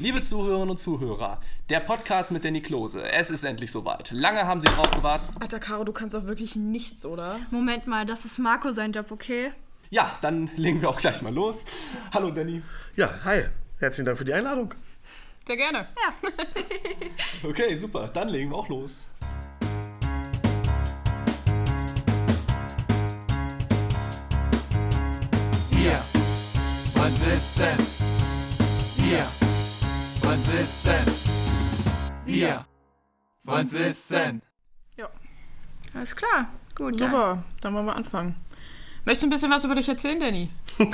Liebe Zuhörerinnen und Zuhörer, der Podcast mit Danny Klose. Es ist endlich soweit. Lange haben Sie drauf gewartet. Alter, Caro, du kannst doch wirklich nichts, oder? Moment mal, das ist Marco sein Job, okay? Ja, dann legen wir auch gleich mal los. Hallo Danny. Ja, hi. Herzlichen Dank für die Einladung. Sehr gerne. Okay, super. Dann legen wir auch los. Wir wollen's wissen. Wissen. Wir wollen's wissen. Alles klar. Gut, dann. Super, dann wollen wir anfangen. Möchtest du ein bisschen was über dich erzählen, Danny?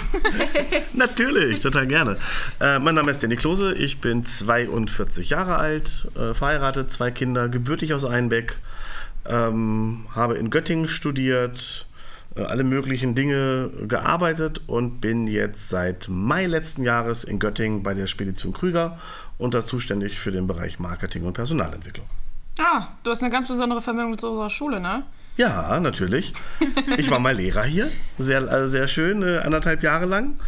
Natürlich, total gerne. Äh, mein Name ist Danny Klose, ich bin 42 Jahre alt, äh, verheiratet, zwei Kinder, gebürtig aus Einbeck, ähm, habe in Göttingen studiert, äh, alle möglichen Dinge gearbeitet und bin jetzt seit Mai letzten Jahres in Göttingen bei der Spedition Krüger und da zuständig für den Bereich Marketing und Personalentwicklung. Ah, du hast eine ganz besondere Verbindung zu unserer Schule, ne? Ja, natürlich. Ich war mal Lehrer hier, sehr, also sehr schön, äh, anderthalb Jahre lang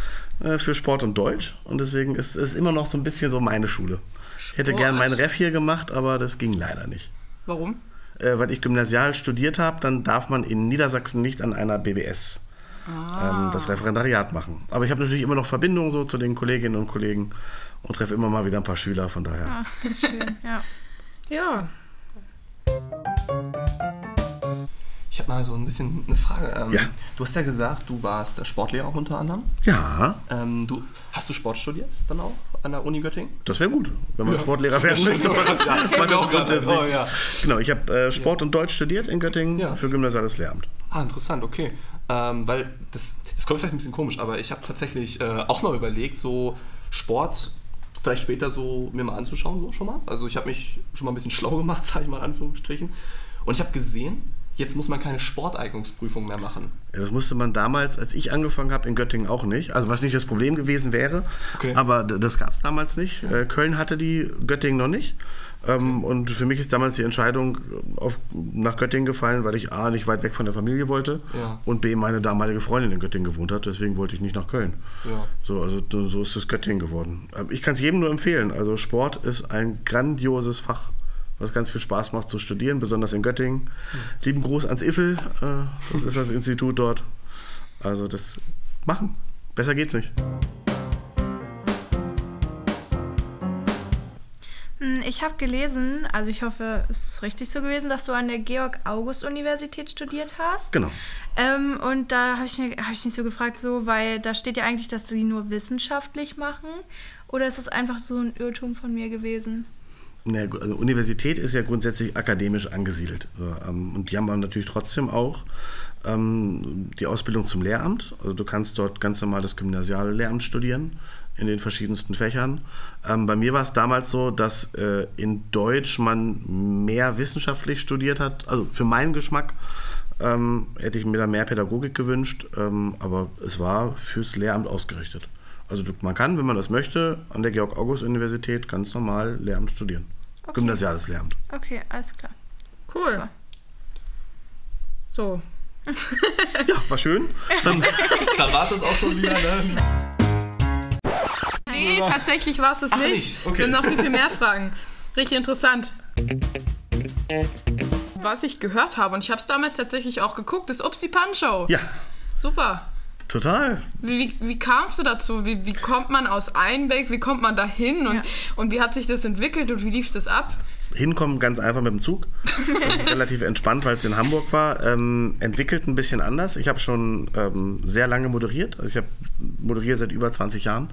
äh, für Sport und Deutsch. Und deswegen ist es immer noch so ein bisschen so meine Schule. Ich hätte Sport. gern meinen Ref hier gemacht, aber das ging leider nicht. Warum? Äh, weil ich gymnasial studiert habe, dann darf man in Niedersachsen nicht an einer BBS ähm, das Referendariat machen. Aber ich habe natürlich immer noch Verbindungen so zu den Kolleginnen und Kollegen und treffe immer mal wieder ein paar Schüler, von daher. Ach, das ist schön, ja. Ja. Ich habe mal so ein bisschen eine Frage. Ähm, Ja. Du hast ja gesagt, du warst Sportlehrer auch unter anderem. Ja, Ähm, du, hast du Sport studiert dann auch an der Uni Göttingen? das wäre gut, wenn man Sportlehrer werden möchte. Man auch gerade. Oh, ja. Genau, ich habe äh, Sport und Deutsch studiert in Göttingen Ja. für gymnasiales Lehramt. Ah, interessant, okay. Ähm, weil das, das kommt vielleicht ein bisschen komisch, aber ich habe tatsächlich äh, auch mal überlegt, so Sport vielleicht später so mir mal anzuschauen, so schon mal. Also ich habe mich schon mal ein bisschen schlau gemacht, sage ich mal in Anführungsstrichen. Und ich habe gesehen, jetzt muss man keine Sporteignungsprüfung mehr machen. Ja, Das musste man damals, als ich angefangen habe, in Göttingen auch nicht. Also was nicht das Problem gewesen wäre, Okay. aber das gab es damals nicht. Äh, Köln hatte die, Göttingen noch nicht. Ähm, Und für mich ist damals die Entscheidung auf, nach Göttingen gefallen, weil ich A, nicht weit weg von der Familie wollte Ja. und B, meine damalige Freundin in Göttingen gewohnt hat. Deswegen wollte ich nicht nach Köln. Ja. So, also so ist es Göttingen geworden. Ähm, Ich kann es jedem nur empfehlen. Also Sport ist ein grandioses Fach, was ganz viel Spaß macht zu studieren, besonders in Göttingen. Lieben Gruß ans IFL, äh, das ist das Institut dort. Also das machen. Besser geht's nicht. Ich habe gelesen, also ich hoffe, es ist richtig so gewesen, dass du an der Georg-August-Universität studiert hast. Genau. Ähm, und da habe ich, mir- hab ich mich so gefragt, so, weil da steht ja eigentlich, dass die nur wissenschaftlich machen. Oder ist das einfach so ein Irrtum von mir gewesen? Gu- also Universität ist ja grundsätzlich akademisch angesiedelt. Ähm, und die haben natürlich trotzdem auch ähm, die Ausbildung zum Lehramt. Also du kannst dort ganz normal das gymnasiale Lehramt studieren in den verschiedensten Fächern. Ähm, bei mir war es damals so, dass äh, in Deutsch man mehr wissenschaftlich studiert hat. Also für meinen Geschmack ähm, hätte ich mir da mehr Pädagogik gewünscht, ähm, aber es war fürs Lehramt ausgerichtet. Also man kann, wenn man das möchte, an der Georg-August-Universität ganz normal Lehramt studieren. Gymnasiales Lehramt. Okay, alles klar. Cool. So. Ja, war schön. Dann, Dann war es das auch schon wieder, ne? Nee, tatsächlich war es das Ach, nicht. nicht? Okay. Wir haben noch viel, viel mehr Fragen. Richtig interessant. Was ich gehört habe, und ich habe es damals tatsächlich auch geguckt, ist Upsi Pancho. ja, Super. total. Wie, wie, wie kamst du dazu? Wie, wie kommt man aus Einbeck? Wie kommt man dahin? Und, Ja. und wie hat sich das entwickelt und wie lief das ab? Hinkommen ganz einfach mit dem Zug. Das ist relativ entspannt, weil es in Hamburg war. Ähm, entwickelt ein bisschen anders. Ich habe schon ähm, sehr lange moderiert. Also ich habe moderiert seit über 20 Jahren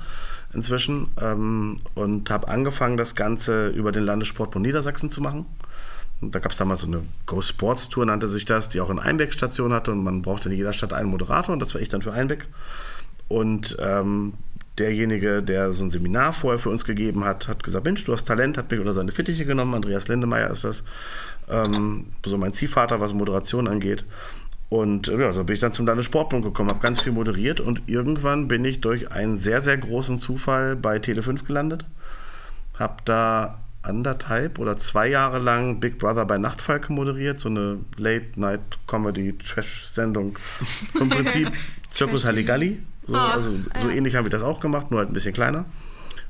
inzwischen ähm, und habe angefangen, das Ganze über den Landessportbund Niedersachsen zu machen. Und da gab es damals so eine Go Sports Tour, nannte sich das, die auch in Einbeck Station hatte und man brauchte in jeder Stadt einen Moderator und das war ich dann für Einbeck. Und ähm, derjenige, der so ein Seminar vorher für uns gegeben hat, hat gesagt, Mensch, du hast Talent, hat mich unter seine Fittiche genommen, Andreas Lindemeyer ist das, ähm, so mein Ziehvater, was Moderation angeht. Und äh, ja, so bin ich dann zum Landessportbund gekommen, habe ganz viel moderiert und irgendwann bin ich durch einen sehr, sehr großen Zufall bei Tele5 gelandet. Habe da anderthalb oder zwei Jahre lang Big Brother bei Nachtfalke moderiert, so eine Late-Night-Comedy-Trash-Sendung. Im Prinzip Zirkus Halligalli. So, Ah, also, so ähnlich haben wir das auch gemacht, nur halt ein bisschen kleiner.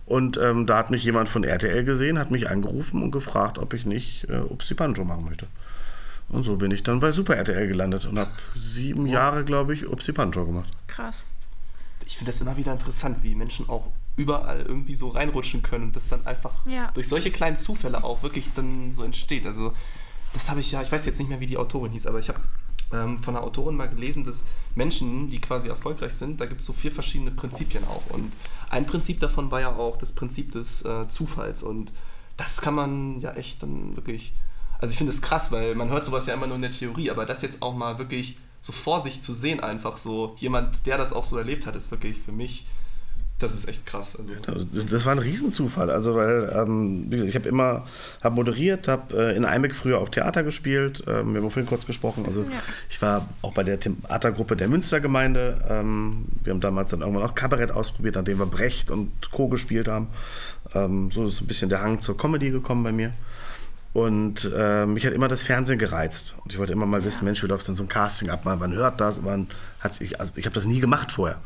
Und ähm, da hat mich jemand von RTL gesehen, hat mich angerufen und gefragt, ob ich nicht äh, Upsi Pancho machen möchte. Und so bin ich dann bei Super RTL gelandet und habe sieben Jahre, glaube ich, Upsi Pancho gemacht. Krass. Ich finde das immer wieder interessant, wie Menschen auch überall irgendwie so reinrutschen können und das dann einfach Ja. durch solche kleinen Zufälle auch wirklich dann so entsteht. Also das habe ich ja, ich weiß jetzt nicht mehr, wie die Autorin hieß, aber ich habe ähm, von einer Autorin mal gelesen, dass Menschen, die quasi erfolgreich sind, da gibt es so vier verschiedene Prinzipien auch. Und ein Prinzip davon war ja auch das Prinzip des äh, Zufalls. Und das kann man ja echt dann wirklich. Also ich finde es krass, weil man hört sowas ja immer nur in der Theorie, aber das jetzt auch mal wirklich so vor sich zu sehen, einfach so jemand, der das auch so erlebt hat, ist wirklich für mich, das ist echt krass. Also, Das war ein Riesenzufall. Also, weil, ähm, wie gesagt, ich habe immer hab moderiert, habe äh, in Eimek früher auch Theater gespielt. Ähm, wir haben vorhin kurz gesprochen. Also, Ja. ich war auch bei der Theatergruppe der Münstergemeinde. Ähm, wir haben damals dann irgendwann auch Kabarett ausprobiert, nachdem wir Brecht und Co. gespielt haben. Ähm, so ist ein bisschen der Hang zur Comedy gekommen bei mir. Und äh, mich hat immer das Fernsehen gereizt. Und ich wollte immer mal wissen, Mensch, wie läuft denn so ein Casting ab? Man, man hört das, man hat sich, also ich habe das nie gemacht vorher.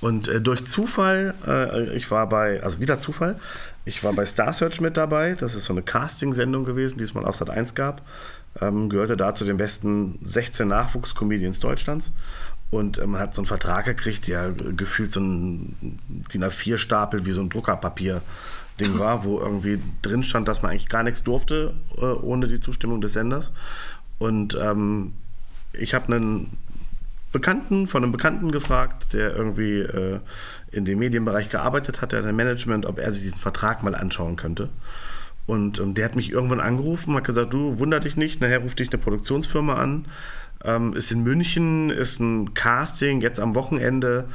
Und äh, durch Zufall, äh, ich war bei, also wieder Zufall, ich war bei Star Search mit dabei. Das ist so eine Casting-Sendung gewesen, die es mal auf Sat 1 gab. Ähm, gehörte da zu den besten 16 Nachwuchscomedians Deutschlands. Und man hat so einen Vertrag gekriegt, der gefühlt so ein DIN A4-Stapel wie so ein Druckerpapier Ding war, wo irgendwie drin stand, dass man eigentlich gar nichts durfte äh, ohne die Zustimmung des Senders. Und ähm, ich habe einen Bekannten von einem Bekannten gefragt, der irgendwie äh, in dem Medienbereich gearbeitet hat, der hat ein Management, ob er sich diesen Vertrag mal anschauen könnte. Und ähm, der hat mich irgendwann angerufen, hat gesagt, du wunder dich nicht, nachher ruft dich eine Produktionsfirma an, ähm, ist in München, ist ein Casting jetzt am Wochenende,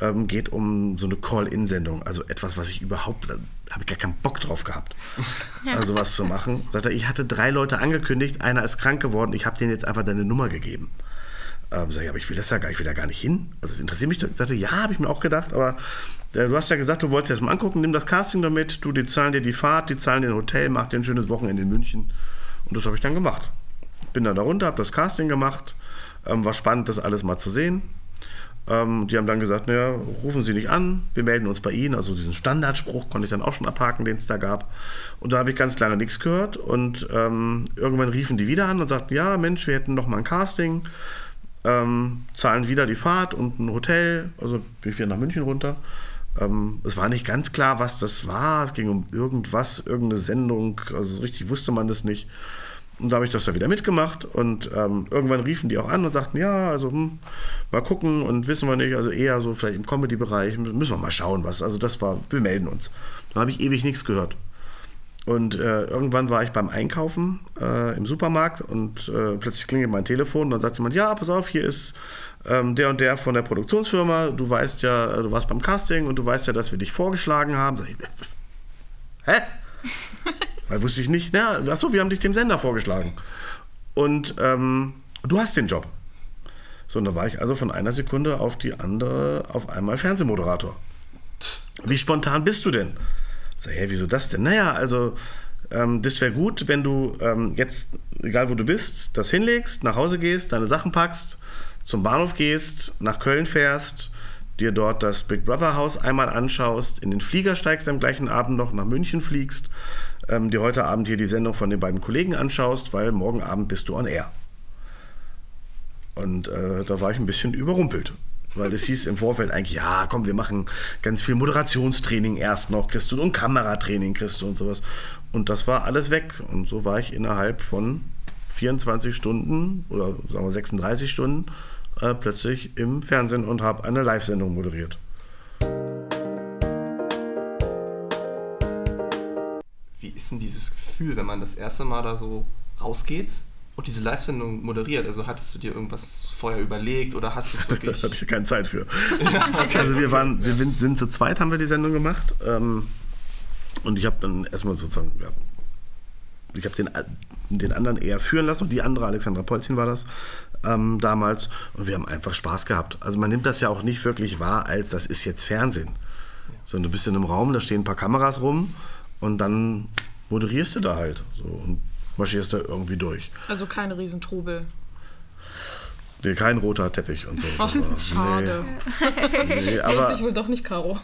ähm, geht um so eine Call-In-Sendung, also etwas, was ich überhaupt, habe ich gar keinen Bock drauf gehabt, also was zu machen. Sagt er, ich hatte drei Leute angekündigt, einer ist krank geworden, ich habe denen jetzt einfach deine Nummer gegeben. Ähm, sag ich, aber ich will das ja gar, ich will da gar nicht hin. Also das interessiert mich. Ich sagte, ja, habe ich mir auch gedacht, aber äh, du hast ja gesagt, du wolltest dir das mal angucken, nimm das Casting damit, du, die zahlen dir die Fahrt, die zahlen dir ein Hotel, mach dir ein schönes Wochenende in München. Und das habe ich dann gemacht. Bin dann da runter, habe das Casting gemacht, ähm, war spannend, das alles mal zu sehen. Ähm, die haben dann gesagt, naja, rufen Sie nicht an, wir melden uns bei Ihnen. Also diesen Standardspruch konnte ich dann auch schon abhaken, den es da gab. Und da habe ich ganz lange nichts gehört. Und ähm, irgendwann riefen die wieder an und sagten, ja, Mensch, wir hätten noch mal ein Casting ähm, zahlen wieder die Fahrt und ein Hotel, also bin ich wieder nach München runter. Ähm, es war nicht ganz klar, was das war. Es ging um irgendwas, irgendeine Sendung, also so richtig wusste man das nicht. Und da habe ich das da wieder mitgemacht und ähm, irgendwann riefen die auch an und sagten, ja, also hm, mal gucken und wissen wir nicht, also eher so vielleicht im Comedy-Bereich, müssen wir mal schauen, was. Also das war, wir melden uns. Dann habe ich ewig nichts gehört. Und äh, irgendwann war ich beim Einkaufen äh, im Supermarkt und äh, plötzlich klingelt mein Telefon und dann sagt jemand, ja, pass auf, hier ist ähm, der und der von der Produktionsfirma, du weißt ja, du warst beim Casting und du weißt ja, dass wir dich vorgeschlagen haben. Sag ich, hä? Weil wusste ich nicht, na, achso, wir haben dich dem Sender vorgeschlagen. Und ähm, du hast den Job. So, und da war ich also von einer Sekunde auf die andere auf einmal Fernsehmoderator. Wie spontan bist du denn? Sag, hä, wieso das denn? Naja, also ähm, das wäre gut, wenn du ähm, jetzt, egal wo du bist, das hinlegst, nach Hause gehst, deine Sachen packst, zum Bahnhof gehst, nach Köln fährst, dir dort das Big Brother Haus einmal anschaust, in den Flieger steigst am gleichen Abend noch, nach München fliegst, ähm, dir heute Abend hier die Sendung von den beiden Kollegen anschaust, weil morgen Abend bist du on air. Und äh, da war ich ein bisschen überrumpelt. Weil es hieß im Vorfeld eigentlich, ja, komm, wir machen ganz viel Moderationstraining erst noch, kriegst du und Kameratraining kriegst du und sowas. Und das war alles weg. Und so war ich innerhalb von 24 Stunden oder sagen wir 36 Stunden äh, plötzlich im Fernsehen und habe eine Live-Sendung moderiert. Wie ist denn dieses Gefühl, wenn man das erste Mal da so rausgeht und diese Live-Sendung moderiert? Also hattest du dir irgendwas vorher überlegt oder hast du es Da wirklich... hatte ich keine Zeit für. Also wir waren, wir sind zu zweit, haben wir die Sendung gemacht. Ähm, und ich habe dann erstmal sozusagen, ja, ich habe den, den anderen eher führen lassen und die andere, Alexandra Polzin war das ähm, damals. Und wir haben einfach Spaß gehabt. Also man nimmt das ja auch nicht wirklich wahr, als das ist jetzt Fernsehen. Sondern du bist in einem Raum, da stehen ein paar Kameras rum und dann moderierst du da halt so und marschierst da irgendwie durch. Also keine Riesentrubel. Nee, kein roter Teppich und so. War- Schade. Nee, nee, aber, sich wohl doch nicht, Caro.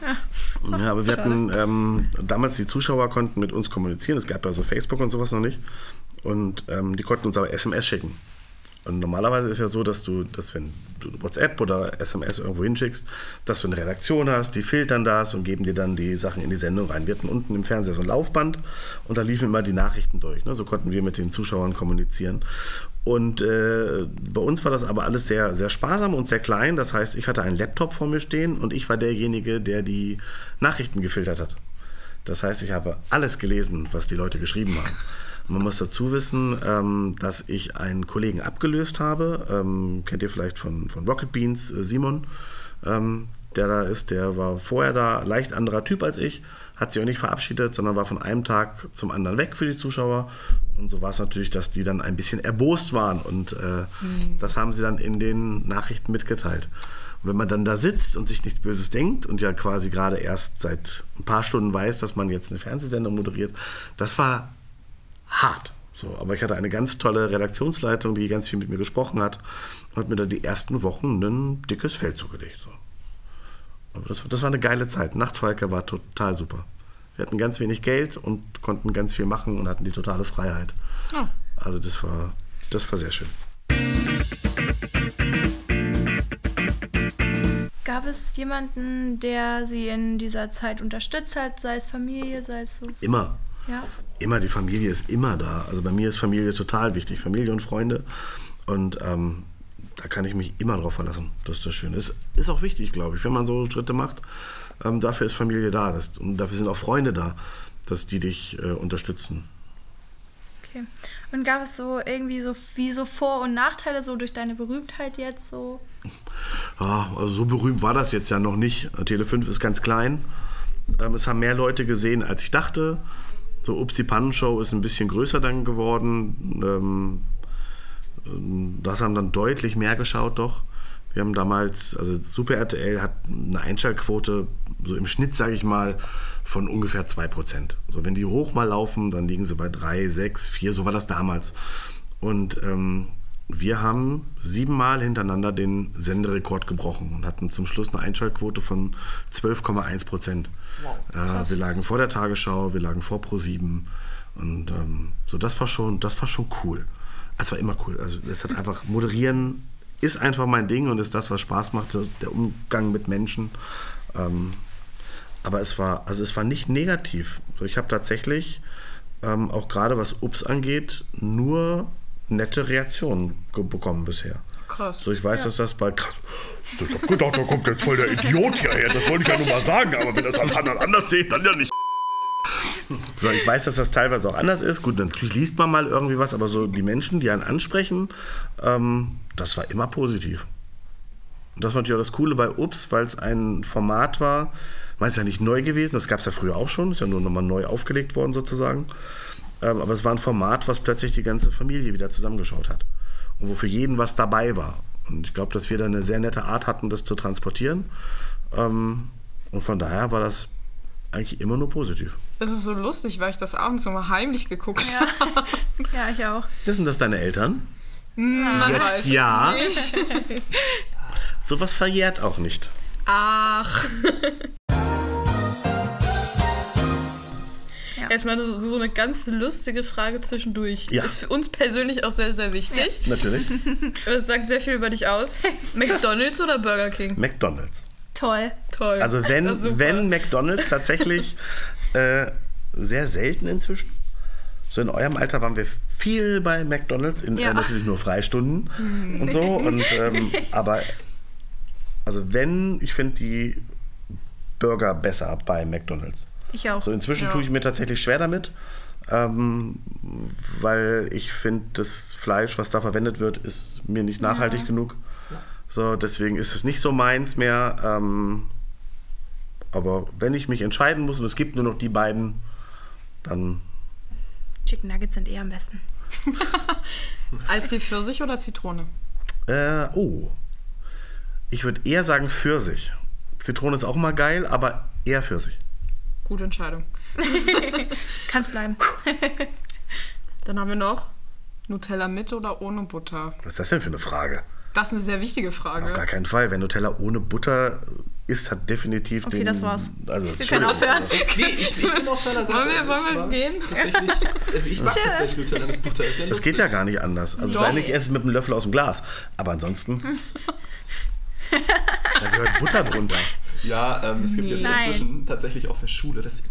ja, aber wir hatten ähm, damals die Zuschauer konnten mit uns kommunizieren. Es gab ja so Facebook und sowas noch nicht. Und ähm, die konnten uns aber SMS schicken. Und normalerweise ist ja so, dass du, dass wenn du WhatsApp oder SMS irgendwo hinschickst, dass du eine Redaktion hast, die filtern das und geben dir dann die Sachen in die Sendung rein. Wir hatten unten im Fernseher so ein Laufband und da liefen immer die Nachrichten durch. Ne? So konnten wir mit den Zuschauern kommunizieren. Und äh, bei uns war das aber alles sehr, sehr sparsam und sehr klein. Das heißt, ich hatte einen Laptop vor mir stehen und ich war derjenige, der die Nachrichten gefiltert hat. Das heißt, ich habe alles gelesen, was die Leute geschrieben haben. Man muss dazu wissen, ähm, dass ich einen Kollegen abgelöst habe. Ähm, kennt ihr vielleicht von, von Rocket Beans, äh, Simon, ähm, der da ist. Der war vorher da, leicht anderer Typ als ich, hat sich auch nicht verabschiedet, sondern war von einem Tag zum anderen weg für die Zuschauer. Und so war es natürlich, dass die dann ein bisschen erbost waren. Und äh, das haben sie dann in den Nachrichten mitgeteilt. Und wenn man dann da sitzt und sich nichts Böses denkt und ja quasi gerade erst seit ein paar Stunden weiß, dass man jetzt eine Fernsehsendung moderiert, das war hart. So, aber ich hatte eine ganz tolle Redaktionsleitung, die ganz viel mit mir gesprochen hat und hat mir dann die ersten Wochen ein dickes Feld zugelegt. So. Aber das, das war eine geile Zeit. Nachtfalke war total super. Wir hatten ganz wenig Geld und konnten ganz viel machen und hatten die totale Freiheit. Oh. Also das war, das war sehr schön. Gab es jemanden, der sie in dieser Zeit unterstützt hat, sei es Familie, sei es so? Immer. Ja. immer, die Familie ist immer da. Also bei mir ist Familie total wichtig, Familie und Freunde. Und ähm, da kann ich mich immer drauf verlassen. Das ist das Schöne. Ist, ist auch wichtig, glaube ich, wenn man so Schritte macht. Ähm, dafür ist Familie da. Das, und dafür sind auch Freunde da, dass die dich äh, unterstützen. Okay. Und gab es so irgendwie so wie so Vor- und Nachteile so durch deine Berühmtheit jetzt so? Ja, also so berühmt war das jetzt ja noch nicht. Tele 5 ist ganz klein. Ähm, es haben mehr Leute gesehen, als ich dachte. So Ups, die Pannenshow ist ein bisschen größer dann geworden. Ähm, das haben dann deutlich mehr geschaut doch. Wir haben damals, also Super RTL hat eine Einschaltquote, so im Schnitt sage ich mal, von ungefähr 2%. So, wenn die hoch mal laufen, dann liegen sie bei 3, 6, 4, so war das damals. Und ähm, wir haben siebenmal hintereinander den Senderekord gebrochen und hatten zum Schluss eine Einschaltquote von 12,1 Prozent. Äh, wir lagen vor der Tagesschau, wir lagen vor Pro7 und ähm, so das war schon, das war schon cool. Es war immer cool. Also es hat einfach moderieren ist einfach mein Ding und ist das, was Spaß macht, der Umgang mit Menschen. Ähm, aber es war, also es war nicht negativ. Ich habe tatsächlich ähm, auch gerade was Ups angeht, nur nette Reaktionen bekommen bisher. Krass. So, ich weiß, dass das bei. Krass, ich hab gedacht, da kommt jetzt voll der Idiot hierher. Das wollte ich ja nur mal sagen, aber wenn das alle anderen anders sehen, dann ja nicht. So, ich weiß, dass das teilweise auch anders ist. Gut, natürlich liest man mal irgendwie was, aber so die Menschen, die einen ansprechen, ähm, das war immer positiv. Und das war natürlich auch das Coole bei Ups, weil es ein Format war, man ist ja nicht neu gewesen, das gab es ja früher auch schon, ist ja nur nochmal neu aufgelegt worden sozusagen. Ähm, aber es war ein Format, was plötzlich die ganze Familie wieder zusammengeschaut hat. Und wo für jeden was dabei war. Und ich glaube, dass wir da eine sehr nette Art hatten, das zu transportieren. Ähm, und von daher war das eigentlich immer nur positiv. Das ist so lustig, weil ich das abends immer heimlich geguckt Ja. habe. ja, ich auch. Wissen das deine Eltern? Man Jetzt weiß es ja. Nicht. Sowas verjährt auch nicht. Ach. Ja. Erstmal das ist so eine ganz lustige Frage zwischendurch. Ja. Ist für uns persönlich auch sehr, sehr wichtig. Natürlich. Es sagt sehr viel über dich aus. McDonalds oder Burger King? McDonalds. Toll. Toll. Also wenn, Das wenn McDonalds tatsächlich äh, sehr selten inzwischen. So in eurem Alter waren wir viel bei McDonalds, in, Ja. äh, natürlich nur Freistunden und so. Und, ähm, aber also wenn, ich finde die Burger besser bei McDonalds. Ich auch. So inzwischen Ja. tue ich mir tatsächlich schwer damit, ähm, weil ich finde, das Fleisch, was da verwendet wird, ist mir nicht nachhaltig genug. So, deswegen ist es nicht so meins mehr. Ähm, aber wenn ich mich entscheiden muss und es gibt nur noch die beiden, dann Chicken Nuggets sind eh am besten. Eistee Pfirsich oder Zitrone? äh, oh, ich würde eher sagen Pfirsich. Zitrone ist auch mal geil, aber eher Pfirsich. Gute Entscheidung. Kann's bleiben. Dann haben wir noch Nutella mit oder ohne Butter. Was ist das denn für eine Frage? Das ist eine sehr wichtige Auf gar Frage. keinen Fall. Wer Nutella ohne Butter isst, hat definitiv Okay, den... das war's. Also, Wir können aufhören. Nee, ich, ich bin auf seiner Seite. Wollen wir- Also wollen ich wir mag gehen? Tatsächlich, also ich mag tatsächlich Nutella mit Butter. Ist ja Das geht ja gar nicht anders. Also Doch. sei nicht, ich esse es mit einem Löffel aus dem Glas. Aber ansonsten... da gehört Butter drunter. Ja, ähm, es gibt jetzt Nein. inzwischen tatsächlich auch für Schule. Das,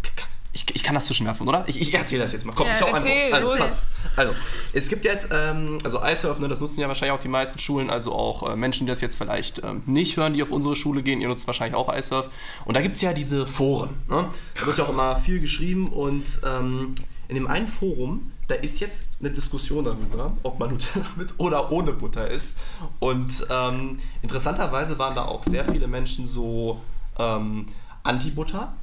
ich, ich kann das zwischenwerfen, oder? Ich, ich erzähle das jetzt mal. Komm, Ja, ich hau einfach erzähl, raus. Also, pass. also, es gibt jetzt, ähm, also iSurf, ne, das nutzen ja wahrscheinlich auch die meisten Schulen, also auch äh, Menschen, die das jetzt vielleicht ähm, nicht hören, die auf unsere Schule gehen. Ihr nutzt wahrscheinlich auch iSurf. Und da gibt es ja diese Foren. Ne? Da wird ja auch immer viel geschrieben und ähm, in dem einen Forum, da ist jetzt eine Diskussion darüber, ob man Nutella mit oder ohne Butter isst. Und ähm, interessanterweise waren da auch sehr viele Menschen so ähm, Anti-Butter.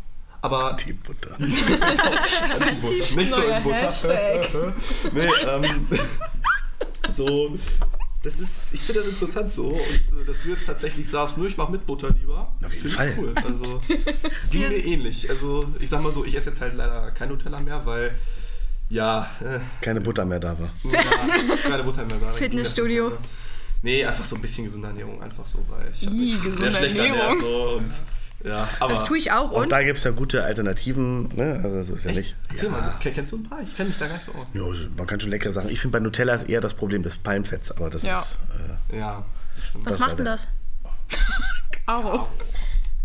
Aber. Anti-Butter. Nicht so in Butter. Nee, ähm, so. Das ist, ich finde das interessant so. Und äh, dass du jetzt tatsächlich sagst, nö, ich mach mit Butter lieber. Auf jeden finde ich Fall. Cool. Also, ging mir ähnlich. Also, ich sag mal so, ich esse jetzt halt leider kein Nutella mehr, weil, ja, äh, Keine Butter mehr da war. ja keine Butter mehr da. Fitnessstudio. Nee, einfach so ein bisschen gesunde Ernährung, einfach so, weil ich hab Ih, mich sehr schlecht Ernährung. ernährt so und ja, aber Das tue ich auch. Und Und? da gibt es ja gute Alternativen. Ne? Also so ist ja nicht. Erzähl ja. mal, kennst du ein paar? Ich kenne mich da gar nicht so aus. Ja, also man kann schon leckere Sachen. Ich finde bei Nutella ist eher das Problem des Palmfetts, aber das Ja. ist. Äh, Ja. Was macht denn ja das? Auch.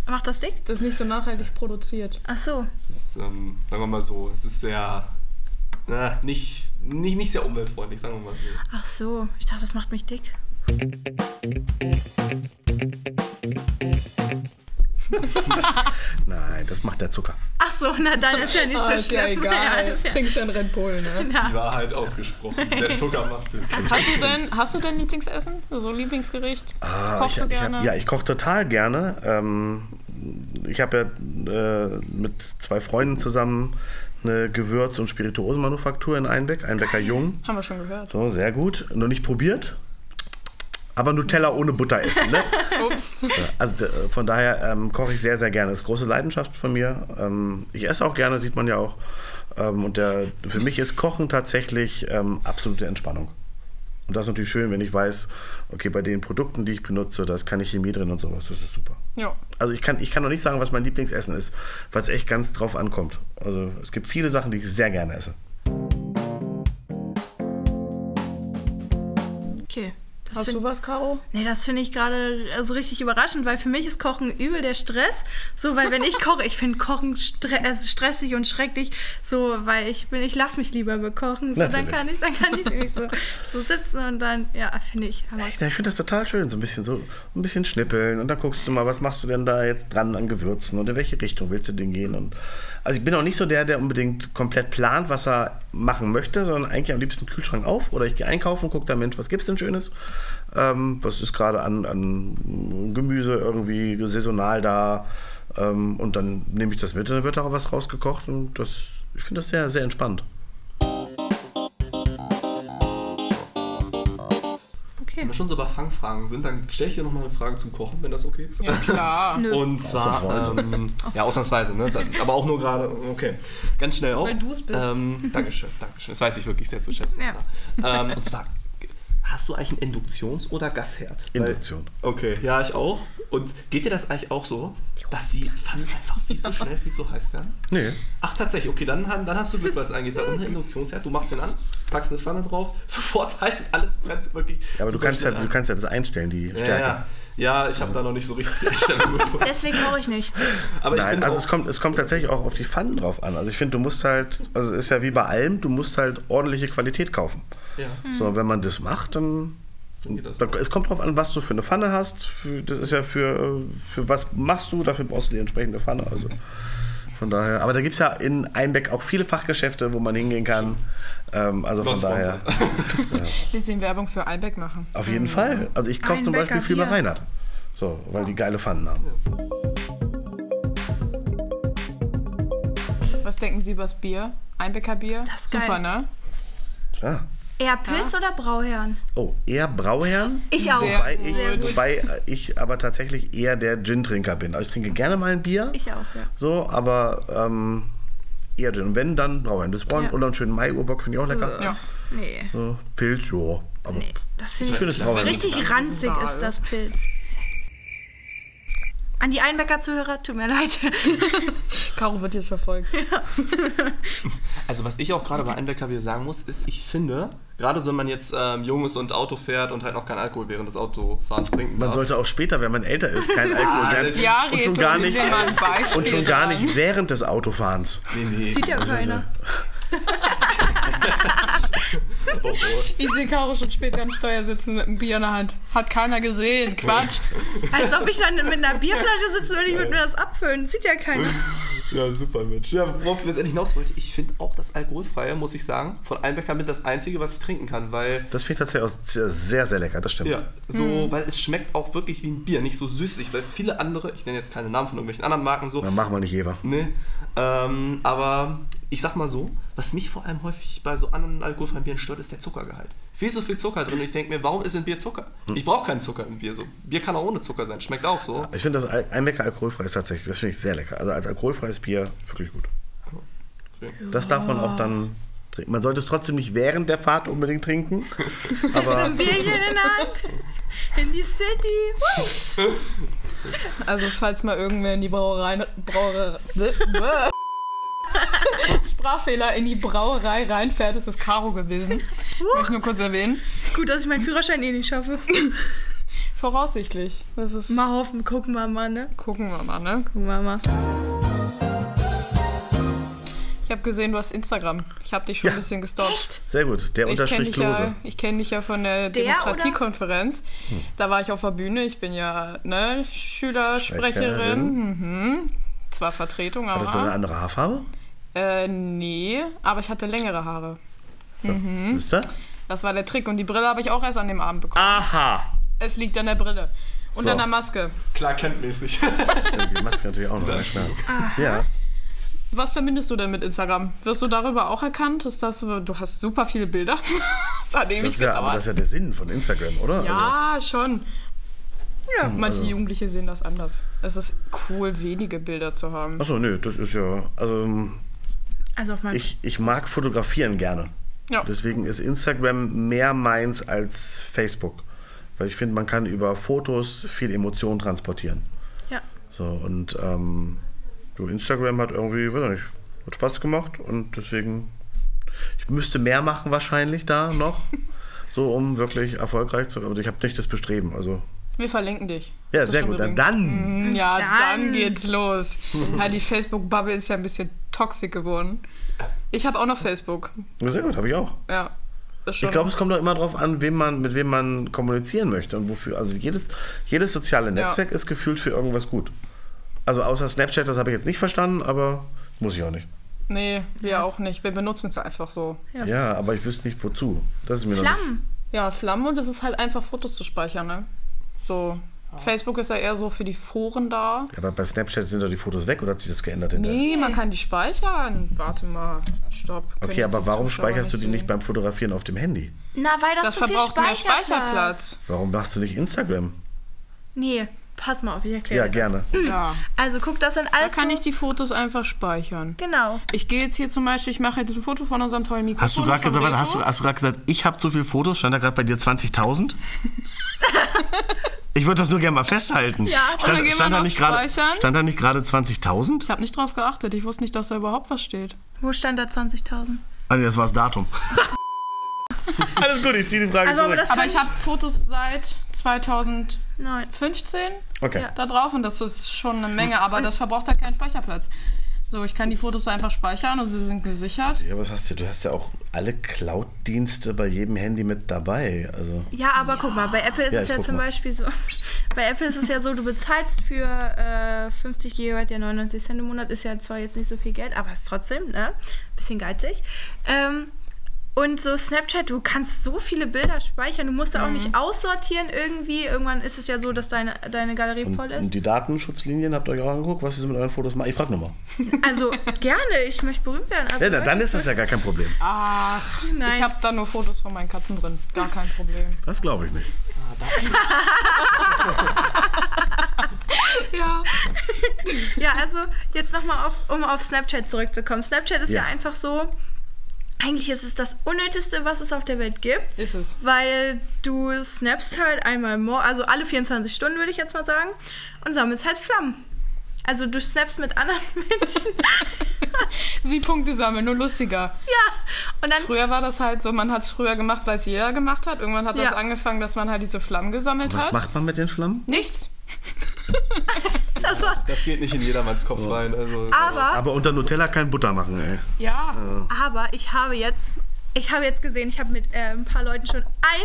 Macht das dick? Das ist nicht so nachhaltig produziert. Ach so. Es ist, ähm, sagen wir mal so, es ist sehr, na, nicht, nicht, nicht sehr umweltfreundlich, sagen wir mal so. Ach so. Ich dachte, das macht mich dick. Nein, das macht der Zucker. Ach so, na dann ist ja nicht so Ah, ist ja schlimm. egal. Ja, ist ja- Trinkst ja einen Red Bull, ne? Die Wahrheit ausgesprochen. Der Zucker macht den. Hast du denn, hast du denn Lieblingsessen? So Lieblingsgericht? Ah, Kochst ich, du ich gerne? hab, ja, ich koche total gerne. Ähm, ich habe ja äh, mit zwei Freunden zusammen eine Gewürz- und Spirituosenmanufaktur in Einbeck, Einbecker Jung. Haben wir schon gehört. So, sehr gut. Noch nicht probiert. Aber Nutella ohne Butter essen, ne? Ups. Also d- von daher ähm, koche ich sehr, sehr gerne. Das ist große Leidenschaft von mir. Ähm, ich esse auch gerne, sieht man ja auch. Ähm, und der, für mich ist Kochen tatsächlich ähm, absolute Entspannung. Und das ist natürlich schön, wenn ich weiß, okay, bei den Produkten, die ich benutze, da ist keine Chemie drin und sowas. Das ist super. Ja. Also ich kann, ich kann noch nicht sagen, was mein Lieblingsessen ist, weil es echt ganz drauf ankommt. Also es gibt viele Sachen, die ich sehr gerne esse. Das Hast find- du was, Caro? Nee, das finde ich gerade so richtig überraschend, weil für mich ist Kochen übel der Stress. So, weil wenn ich koche, ich finde Kochen also stressig und schrecklich. So, weil ich bin, ich lasse mich lieber bekochen. So, dann kann ich, dann kann ich nämlich so, so sitzen und dann, ja, finde ich. Aber Ja, ich finde das total schön, so ein bisschen so ein bisschen schnippeln und dann guckst du mal, was machst du denn da jetzt dran an Gewürzen und in welche Richtung willst du denn gehen und also ich bin auch nicht so der, der unbedingt komplett plant, was er machen möchte, sondern eigentlich am liebsten Kühlschrank auf oder ich gehe einkaufen gucke da, Mensch, was gibt's denn Schönes? Ähm, was ist gerade an, an Gemüse irgendwie saisonal da? Ähm, und dann nehme ich das mit und dann wird auch was rausgekocht und das, ich finde das sehr, sehr entspannt. Okay. Wenn wir schon so bei Fangfragen sind, dann stelle ich dir nochmal eine Frage zum Kochen, wenn das okay ist. Ja, klar. Und zwar, Ausnahmsweise. ähm, ja, ausnahmsweise, ne? Dann, aber auch nur gerade, okay. Ganz schnell auch. Weil du's bist. Ähm, Dankeschön, Dankeschön. Das weiß ich wirklich sehr zu schätzen. Ja. Ähm, und zwar, hast du eigentlich einen Induktions- oder Gasherd? Weil- Induktion. Okay, ja, ich auch. Und geht dir das eigentlich auch so, dass die Pfannen einfach viel zu schnell, viel zu heiß werden? Nee. Ach, tatsächlich, okay, dann, dann hast du Glück, was es angeht. Weil unser Induktionsherd, du machst den an, packst eine Pfanne drauf, sofort heiß und alles brennt wirklich. Ja, aber du kannst ja, du an. kannst ja das einstellen, die Ja, Stärke. ja. ja, ich habe da noch nicht so richtig die Einstellung gefunden. Deswegen koche ich nicht. Aber ich Nein, bin also es kommt, es kommt tatsächlich auch auf die Pfannen drauf an. Also ich finde, du musst halt, also es ist ja wie bei allem, du musst halt ordentliche Qualität kaufen. ja, So, wenn man das macht, dann, dann geht das dann auch. es kommt drauf an, was du für eine Pfanne hast. Für, das ist ja für, äh, für was machst du, dafür brauchst du die entsprechende Pfanne. Also von daher, aber da gibt es ja in Einbeck auch viele Fachgeschäfte, wo man hingehen kann. Ähm, also von daher, Bisschen Werbung für Albeck machen. auf jeden Fall. Also ich kaufe zum Beispiel viel bei Bier. Reinhard. So, weil die geile Pfannen haben. Was denken Sie über das Bier? Einbecker Bier? Das ist Super, geil. ne? Ja. Eher Pilz oder Brauherren? Oh, eher Brauherren? Ich auch. Wobei ich, wobei ich aber tatsächlich eher der Gin-Trinker bin. Also ich trinke gerne mal ein Bier, Ich auch, ja. so, aber ähm, eher Gin. Und wenn, dann Brauwein. Das Braun Ja. oder einen schönen Mai-Urbock finde ich auch lecker. Ja. Nee, So, Pilz, ja. Aber nee. Das finde ich schönes Brauwein. richtig ranzig ist das Pilz. An die Einbäcker-Zuhörer, tut mir leid. Caro wird jetzt verfolgt. Also was ich auch gerade bei Einbecker wieder sagen muss, ist, ich finde, gerade so wenn man jetzt ähm, jung ist und Auto fährt und halt noch keinen Alkohol während des Autofahrens trinken Man darf. sollte auch später, wenn man älter ist, kein Alkohol werden. ist- Ja, und schon gar nicht, und schon gar nicht während des Autofahrens. Nee, nee. Sieht ja keiner. Oh, oh. Ich sehe Caro schon später am Steuer sitzen mit einem Bier in der Hand. Hat keiner gesehen. Quatsch. Als ob ich dann mit einer Bierflasche sitze und ich würde mir das abfüllen. Sieht ja keiner. Ja, super, Mensch. Ja, worauf ich letztendlich hinaus wollte, ich finde auch das Alkoholfreie, muss ich sagen, von Einbecker mit das Einzige, was ich trinken kann, weil Das finde ich tatsächlich auch sehr, sehr, sehr lecker, das stimmt. Ja, so, weil es schmeckt auch wirklich wie ein Bier, nicht so süßlich, weil viele andere, ich nenne jetzt keine Namen von irgendwelchen anderen Marken so, Dann machen wir nicht Jever. ne, ähm, aber ich sag mal so, was mich vor allem häufig bei so anderen alkoholfreien Bieren stört, ist der Zuckergehalt. Viel so viel Zucker drin und ich denke mir, warum ist in Bier Zucker? Ich brauche keinen Zucker im Bier so. Bier kann auch ohne Zucker sein, schmeckt auch so. Ich finde das Einbecker alkoholfrei ist tatsächlich, das finde ich sehr lecker. Also als alkoholfreies Bier wirklich gut. Das darf man auch dann trinken. Man sollte es trotzdem nicht während der Fahrt unbedingt trinken. Aber Ein Bierchen in der Hand. In die City. Also falls mal irgendwer in die Brauerei... Brauerei Sprachfehler in die Brauerei reinfährt, ist es Caro gewesen. Möchte ich nur kurz erwähnen. Gut, dass ich meinen Führerschein eh nicht schaffe. Voraussichtlich. Das ist... Mal hoffen, gucken wir mal, ne? Gucken wir mal, ne? Gucken wir mal. Ich habe gesehen, du hast Instagram. Ich habe dich schon Ja. ein bisschen gestalkt. sehr gut. Der Ich kenne Unterstrich dich, Klose. ja, ich kenn dich ja von der, Der Demokratiekonferenz. Da war ich auf der Bühne. Ich bin ja ne, Schülersprecherin. Mhm. Zwar Vertretung, Hat das dann eine aber. andere Haarfarbe? Äh, nee, aber ich hatte längere Haare. Mhm. Ist das? Das war der Trick. Und die Brille habe ich auch erst an dem Abend bekommen. Aha! Es liegt an der Brille. Und So. an der Maske. Klar, kenntmäßig. Die Maske natürlich auch noch. Ja, schnell. ja. Was verbindest du denn mit Instagram? Wirst du darüber auch erkannt? Ist das, so- du hast super viele Bilder. das hat ewig Das ist ja, aber gedauert. das ist ja der Sinn von Instagram, oder? Also, Ja, schon. Ja. Manche Jugendliche sehen das anders. Es ist cool, wenige Bilder zu haben. achso, nö, das ist ja. Also, Also auf meinem. ich, ich mag fotografieren gerne. Ja. Deswegen ist Instagram mehr meins als Facebook. Weil ich finde, man kann über Fotos viel Emotion transportieren. ja. So, und ähm, so Instagram hat irgendwie, weiß ich nicht, hat Spaß gemacht und deswegen, ich müsste mehr machen wahrscheinlich da noch, so um wirklich erfolgreich zu, aber ich habe nicht das Bestreben, also. Wir verlinken dich. Ja, Das sehr gut. übrigens- dann Ja, dann, Dann. geht's los. Ja, die Facebook-Bubble ist ja ein bisschen toxisch geworden. Ich habe auch noch Facebook. sehr gut, habe ich auch. Ja. Ich glaube, es kommt doch immer darauf an, wem man, mit wem man kommunizieren möchte und wofür. Also jedes, jedes soziale Netzwerk ist gefühlt für irgendwas gut. Also außer Snapchat, das habe ich jetzt nicht verstanden, aber muss ich auch nicht. Nee, wir auch nicht. Wir benutzen es einfach so. Ja, aber ich wüsste nicht wozu. Das ist mir noch nicht. Flammen. Ja, Flammen und es ist halt einfach Fotos zu speichern, ne? So. Facebook ist ja eher so für die Foren da. Ja, aber bei Snapchat sind doch die Fotos weg oder hat sich das geändert? hinterher? Nee, man kann die speichern. Warte mal. Stopp. Okay, aber warum Zuschauer speicherst du die nicht beim Fotografieren auf dem Handy? Na, weil das, Das so viel verbraucht mehr Speicherplatz. Speicherplatz. Warum machst du nicht Instagram? Nee, pass mal auf, ich erkläre Ja, dir gerne. Ja. Das. Also guck, das sind Da alles kann so, ich die Fotos einfach speichern. Genau. Ich gehe jetzt hier zum Beispiel, ich mache jetzt ein Foto von unserem tollen Mikrofon. Hast du gerade gesagt, hast du, hast du gesagt, ich habe so viele Fotos, stand da gerade bei dir 20.000? ich würde das nur gerne mal festhalten. Ja, dann stand, gehen wir stand, da nicht gerade, speichern. stand da nicht gerade 20.000? Ich habe nicht drauf geachtet. Ich wusste nicht, dass da überhaupt was steht. Wo stand da 20.000? Ah, nee, das war das Datum. Alles gut, ich ziehe die Frage Also, aber zurück. Aber kann ich habe Fotos seit 2015 Nein. okay. Ja. da drauf und das ist schon eine Menge, aber das verbraucht halt keinen Speicherplatz. So, ich kann die Fotos einfach speichern und sie sind gesichert. Ja, was hast du? Du hast ja auch alle Cloud-Dienste bei jedem Handy mit dabei. Also. Ja, aber guck mal, bei Apple ist Ja, es ja zum mal. Beispiel so. Bei Apple ist es ja so, du bezahlst für äh, 50 GB ja 99 Cent im Monat, ist ja zwar jetzt nicht so viel Geld, aber ist trotzdem, ne? Bisschen geizig. Ähm, und so Snapchat, du kannst so viele Bilder speichern, du musst da auch nicht aussortieren irgendwie. Irgendwann ist es ja so, dass deine, deine Galerie Und, voll ist. und die Datenschutzlinien habt ihr euch auch angeguckt, was ihr mit euren Fotos macht? Ich frag nochmal. Also gerne, ich möchte berühmt werden. Also Ja, na, dann ist das ja gar kein Problem. Ach, Nein. ich habe da nur Fotos von meinen Katzen drin. Gar kein Problem. Das glaube ich nicht. Ah, Ja. Ja, also jetzt nochmal auf, um auf Snapchat zurückzukommen. Snapchat ist ja. Ja. einfach so, eigentlich ist es das Unnötigste, was es auf der Welt gibt. Ist es. Weil du snappst halt einmal more, also alle 24 Stunden würde ich jetzt mal sagen, und sammelst halt Flammen. Also du snappst mit anderen Menschen. Sie Punkte sammeln, nur lustiger. ja. Und dann. Früher war das halt so, man hat es früher gemacht, weil es jeder gemacht hat. Irgendwann hat das Ja. angefangen, dass man halt diese Flammen gesammelt Was hat. macht man mit den Flammen? Nichts. Das war, Das geht nicht in jedermanns Kopf rein. Also, aber, Aber unter Nutella kein Butter machen, ey. Ja. aber ich habe jetzt. Ich habe jetzt gesehen, ich habe mit äh, ein paar Leuten schon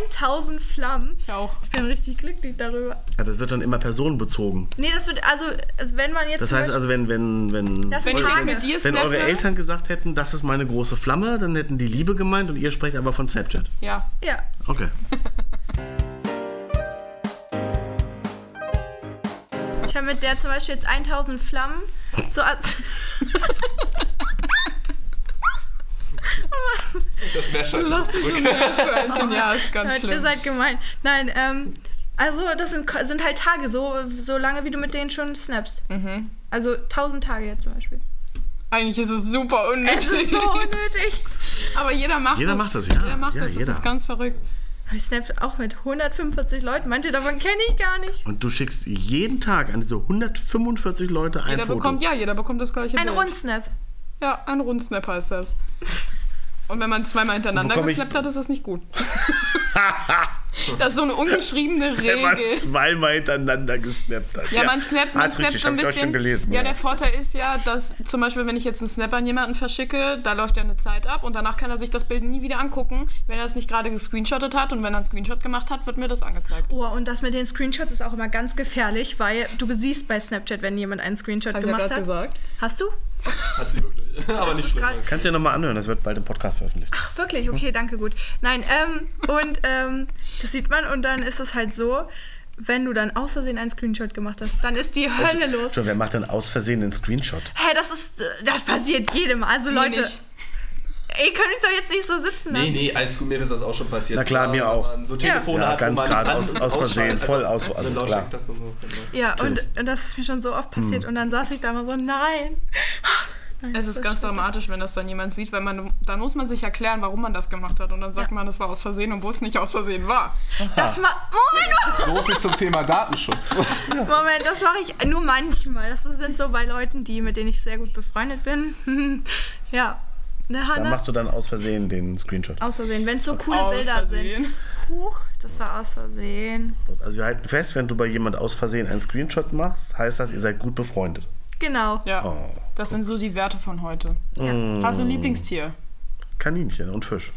1000 Flammen. Ich auch. Ich bin richtig glücklich darüber. Ja, das wird dann immer personenbezogen. Nee, das wird, also, wenn man jetzt. Das heißt also, wenn, wenn, wenn, Das Wenn ich Tage. mit dir wenn eure Eltern gesagt hätten, das ist meine große Flamme, dann hätten die Liebe gemeint und ihr sprecht aber von Snapchat. Ja. Ja. Okay. Ich habe mit der zum Beispiel jetzt 1000 Flammen. So als. das Lass ist dich so. Ja, ist ganz Ihr schlimm. seid gemein. Nein, ähm. Also, das sind, sind halt Tage, so, so lange wie du mit denen schon snappst. Mhm. Also 1000 Tage jetzt zum Beispiel. Eigentlich ist es super Es unnötig. ist so unnötig. Aber jeder macht Jeder das. macht das, ja. Jeder macht Ja, das. Das jeder. ist ganz verrückt. Aber ich snap auch mit 145 Leuten. Manche davon kenne ich gar nicht. Und du schickst jeden Tag an diese 145 Leute ein Jeder Foto. bekommt, ja, jeder bekommt das gleiche Ein Bild. Rundsnap. Ja, ein Rundsnap heißt das. Und wenn man zweimal hintereinander ich- gesnappt hat, ist das nicht gut. das ist so eine ungeschriebene Wenn man Regel. zweimal hintereinander gesnappt hat. Ja, man snappt, man snappt richtig, so ein bisschen. schon gelesen. ja, der Vorteil ist ja, dass zum Beispiel, wenn ich jetzt einen Snap an jemanden verschicke, da läuft ja eine Zeit ab und danach kann er sich das Bild nie wieder angucken, wenn er es nicht gerade gescreenshottet hat und wenn er einen Screenshot gemacht hat, wird mir das angezeigt. Oh, und das mit den Screenshots ist auch immer ganz gefährlich, weil du siehst bei Snapchat, wenn jemand einen Screenshot Hab ich ja gemacht hat. gesagt. Hast du? Hat sie wirklich. Aber nicht schlimm. Kannst du dir nochmal anhören, das wird bald im Podcast veröffentlicht. Ach, wirklich? Okay, danke, gut. Nein, ähm, und ähm, das sieht man und dann ist es halt so, wenn du dann aus Versehen einen Screenshot gemacht hast, dann ist die Hölle los. Schon, wer macht denn aus Versehen einen Screenshot? Hä, das ist, das passiert jedem. Also Mir Leute, nicht. Ihr könnt mich doch jetzt nicht so sitzen Nee, lassen. nee, alles gut, mir ist das auch schon passiert. Na klar, mir wenn auch. So Telefone Ja, hat, ganz an- aus- aus Versehen, voll aus- also klar. Das so. Ja, und, und das ist mir schon so oft passiert. Hm. Und dann saß ich da immer so, nein. Nein, Es ist das ganz stimmt. dramatisch, wenn das dann jemand sieht, weil man dann muss man sich erklären, warum man das gemacht hat und dann sagt Ja. man, es war aus Versehen, obwohl es nicht aus Versehen war. Das ma oh mein! So viel zum Thema Datenschutz. Moment, das mache ich nur manchmal. Das sind so bei Leuten, die, mit denen ich sehr gut befreundet bin. ja. Ne, Da machst du dann aus Versehen den Screenshot. Aus Versehen, wenn es so coole aus Bilder Versehen. sind. Huch, das war aus Versehen. Also wir halten fest, wenn du bei jemand aus Versehen einen Screenshot machst, heißt das, ihr seid gut befreundet. Genau. Ja, Oh. das sind so die Werte von heute. Hast du ein Lieblingstier? Kaninchen und Fisch.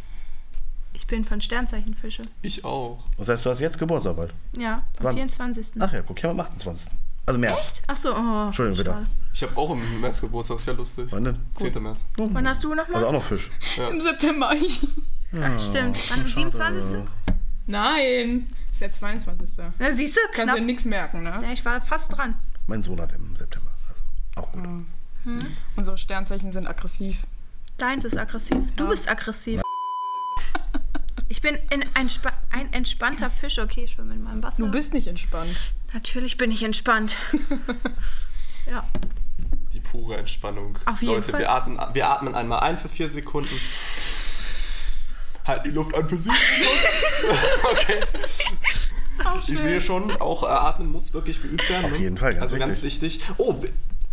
Ich bin von Sternzeichen Fische. Ich auch. Das heißt, du hast jetzt Geburtstag bald. Ja, am Wann? 24. Ach ja, guck, ich habe am 28. Also März. Ach so, oh. Entschuldigung, bitte. Ich habe auch im März Geburtstag, ist ja lustig. Wann denn? 10. März. Wann hast du nochmal? Also auch noch Fisch. Im September. Ach, stimmt. Am 27. Nein, ist der 22. Na, siehst du, Kannst knapp. dir nichts merken, ne? Ja, ich war fast dran. Mein Sohn hat im September. Also auch gut. Unsere Sternzeichen sind aggressiv. Deins ist aggressiv. Du Ja. bist aggressiv. Ich bin in ein, ein entspannter Fisch. Okay, ich schwimme in meinem Wasser. Du bist nicht entspannt. Natürlich bin ich entspannt. ja. Die pure Entspannung. Auf jeden Leute, Fall. Wir, atmen, wir atmen einmal ein für vier Sekunden. Halten die Luft an für sieben Sekunden. okay. Ich sehe schon, auch äh, Atmen muss wirklich geübt werden. Auf ne? jeden Fall, ganz Also ganz wichtig. Oh,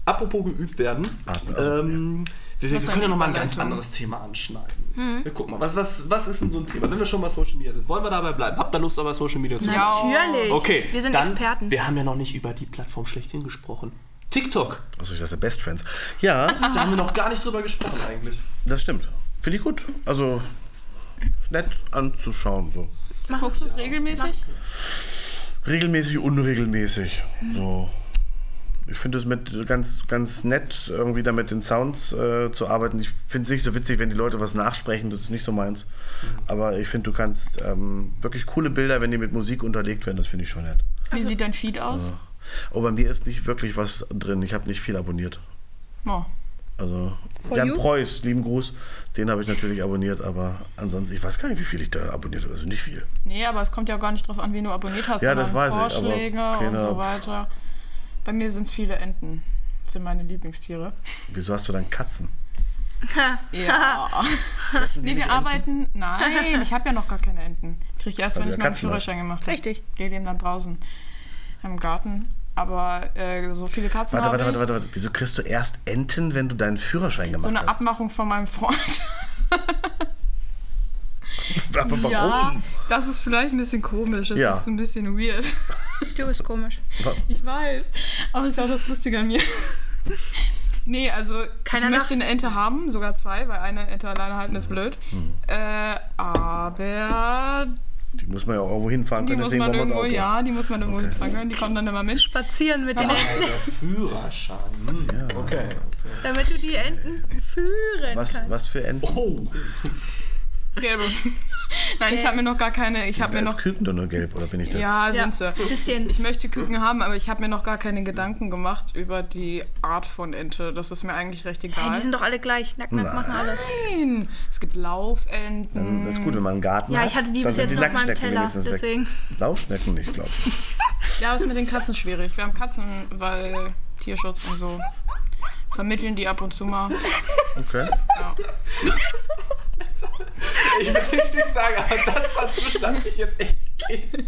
apropos geübt werden. Atmen, also, ähm, wir, wir können ja denn noch mal ein ganz anderes Thema anschneiden. Wir gucken mal, was, was, was ist denn so ein Thema? Wenn wir schon bei Social Media sind, wollen wir dabei bleiben? Habt ihr Lust, aber Social Media zu Ja. machen? Natürlich. Okay, Wir sind dann, Experten. Wir haben ja noch nicht über die Plattform schlechthin gesprochen. TikTok. Achso, ich dachte Best Friends. Ja, Da haben wir noch gar nicht drüber gesprochen eigentlich. das stimmt. Finde ich gut. Also ist nett anzuschauen. So. Guckst du es regelmäßig? Regelmäßig, unregelmäßig. So. Ich finde es mit ganz, ganz nett, irgendwie da mit den Sounds äh, zu arbeiten. Ich finde es nicht so witzig, wenn die Leute was nachsprechen, das ist nicht so meins. Aber ich finde, du kannst ähm, wirklich coole Bilder, wenn die mit Musik unterlegt werden, das finde ich schon nett. Wie sieht dein Feed aus? Aber bei mir ist nicht wirklich was drin. Ich habe nicht viel abonniert. Oh. Also For Jan you? Preuß, lieben Gruß, den habe ich natürlich abonniert, aber ansonsten, ich weiß gar nicht, wie viel ich da abonniert habe, also nicht viel. Nee, aber es kommt ja auch gar nicht drauf an, wen du abonniert hast, Ja, sondern das weiß ich, aber Vorschläge und so weiter. Bei mir sind es viele Enten. Das sind meine Lieblingstiere. Wieso hast du dann Katzen? Ja. Nee, wir arbeiten. Nein, ich habe ja noch gar keine Enten. Kriege ich erst, Weil wenn ich meinen Katzen hast. Führerschein gemacht habe. Richtig. Die leben dann draußen im Garten. Aber äh, so viele Katzen Warte, warte, warte, warte, warte. Wieso kriegst du erst Enten, wenn du deinen Führerschein gemacht So eine hast? Abmachung von meinem Freund. Aber warum? Ja, das ist vielleicht ein bisschen komisch. Das Ja. ist ein bisschen weird. Du bist komisch. Ich weiß. Aber ist ja auch das Lustige an mir. Nee, also Keiner ich möchte Nacht. eine Ente haben, sogar zwei, weil eine Ente alleine halten ist blöd. Hm. Äh, aber Die muss man ja auch irgendwo hinfahren die können, muss deswegen man irgendwo, ja, die muss man irgendwo hinfangen können. Die kommen dann immer mit. Spazieren mit den Enten, Der Führerschein. Hm, Okay. damit du die Enten führen Was, kannst. was für Enten? Oh, Gelbe. Nein, ich habe mir noch gar keine. Ich habe sind mir noch. Küken doch nur gelb, oder bin ich das? Ja, Ja. sind sie. Bisschen. Ich möchte Küken haben, aber ich habe mir noch gar keine Gedanken gemacht über die Art von Ente. Das ist mir eigentlich recht egal. Hey, die sind doch alle gleich. Nack, nack, machen alle. Nein, es gibt Laufenten. Dann ist gut, wenn man einen Garten Ja, hat. ich hatte die bis jetzt die noch mal im Teller, deswegen. Weg. Laufschnecken nicht, glaube ich. Ja, ist mit den Katzen schwierig. Wir haben Katzen, weil Tierschutz und so. Vermitteln die ab und zu mal. Okay. Ja. ich will es nicht sagen, aber das dazwischen hat mich jetzt echt gekillt.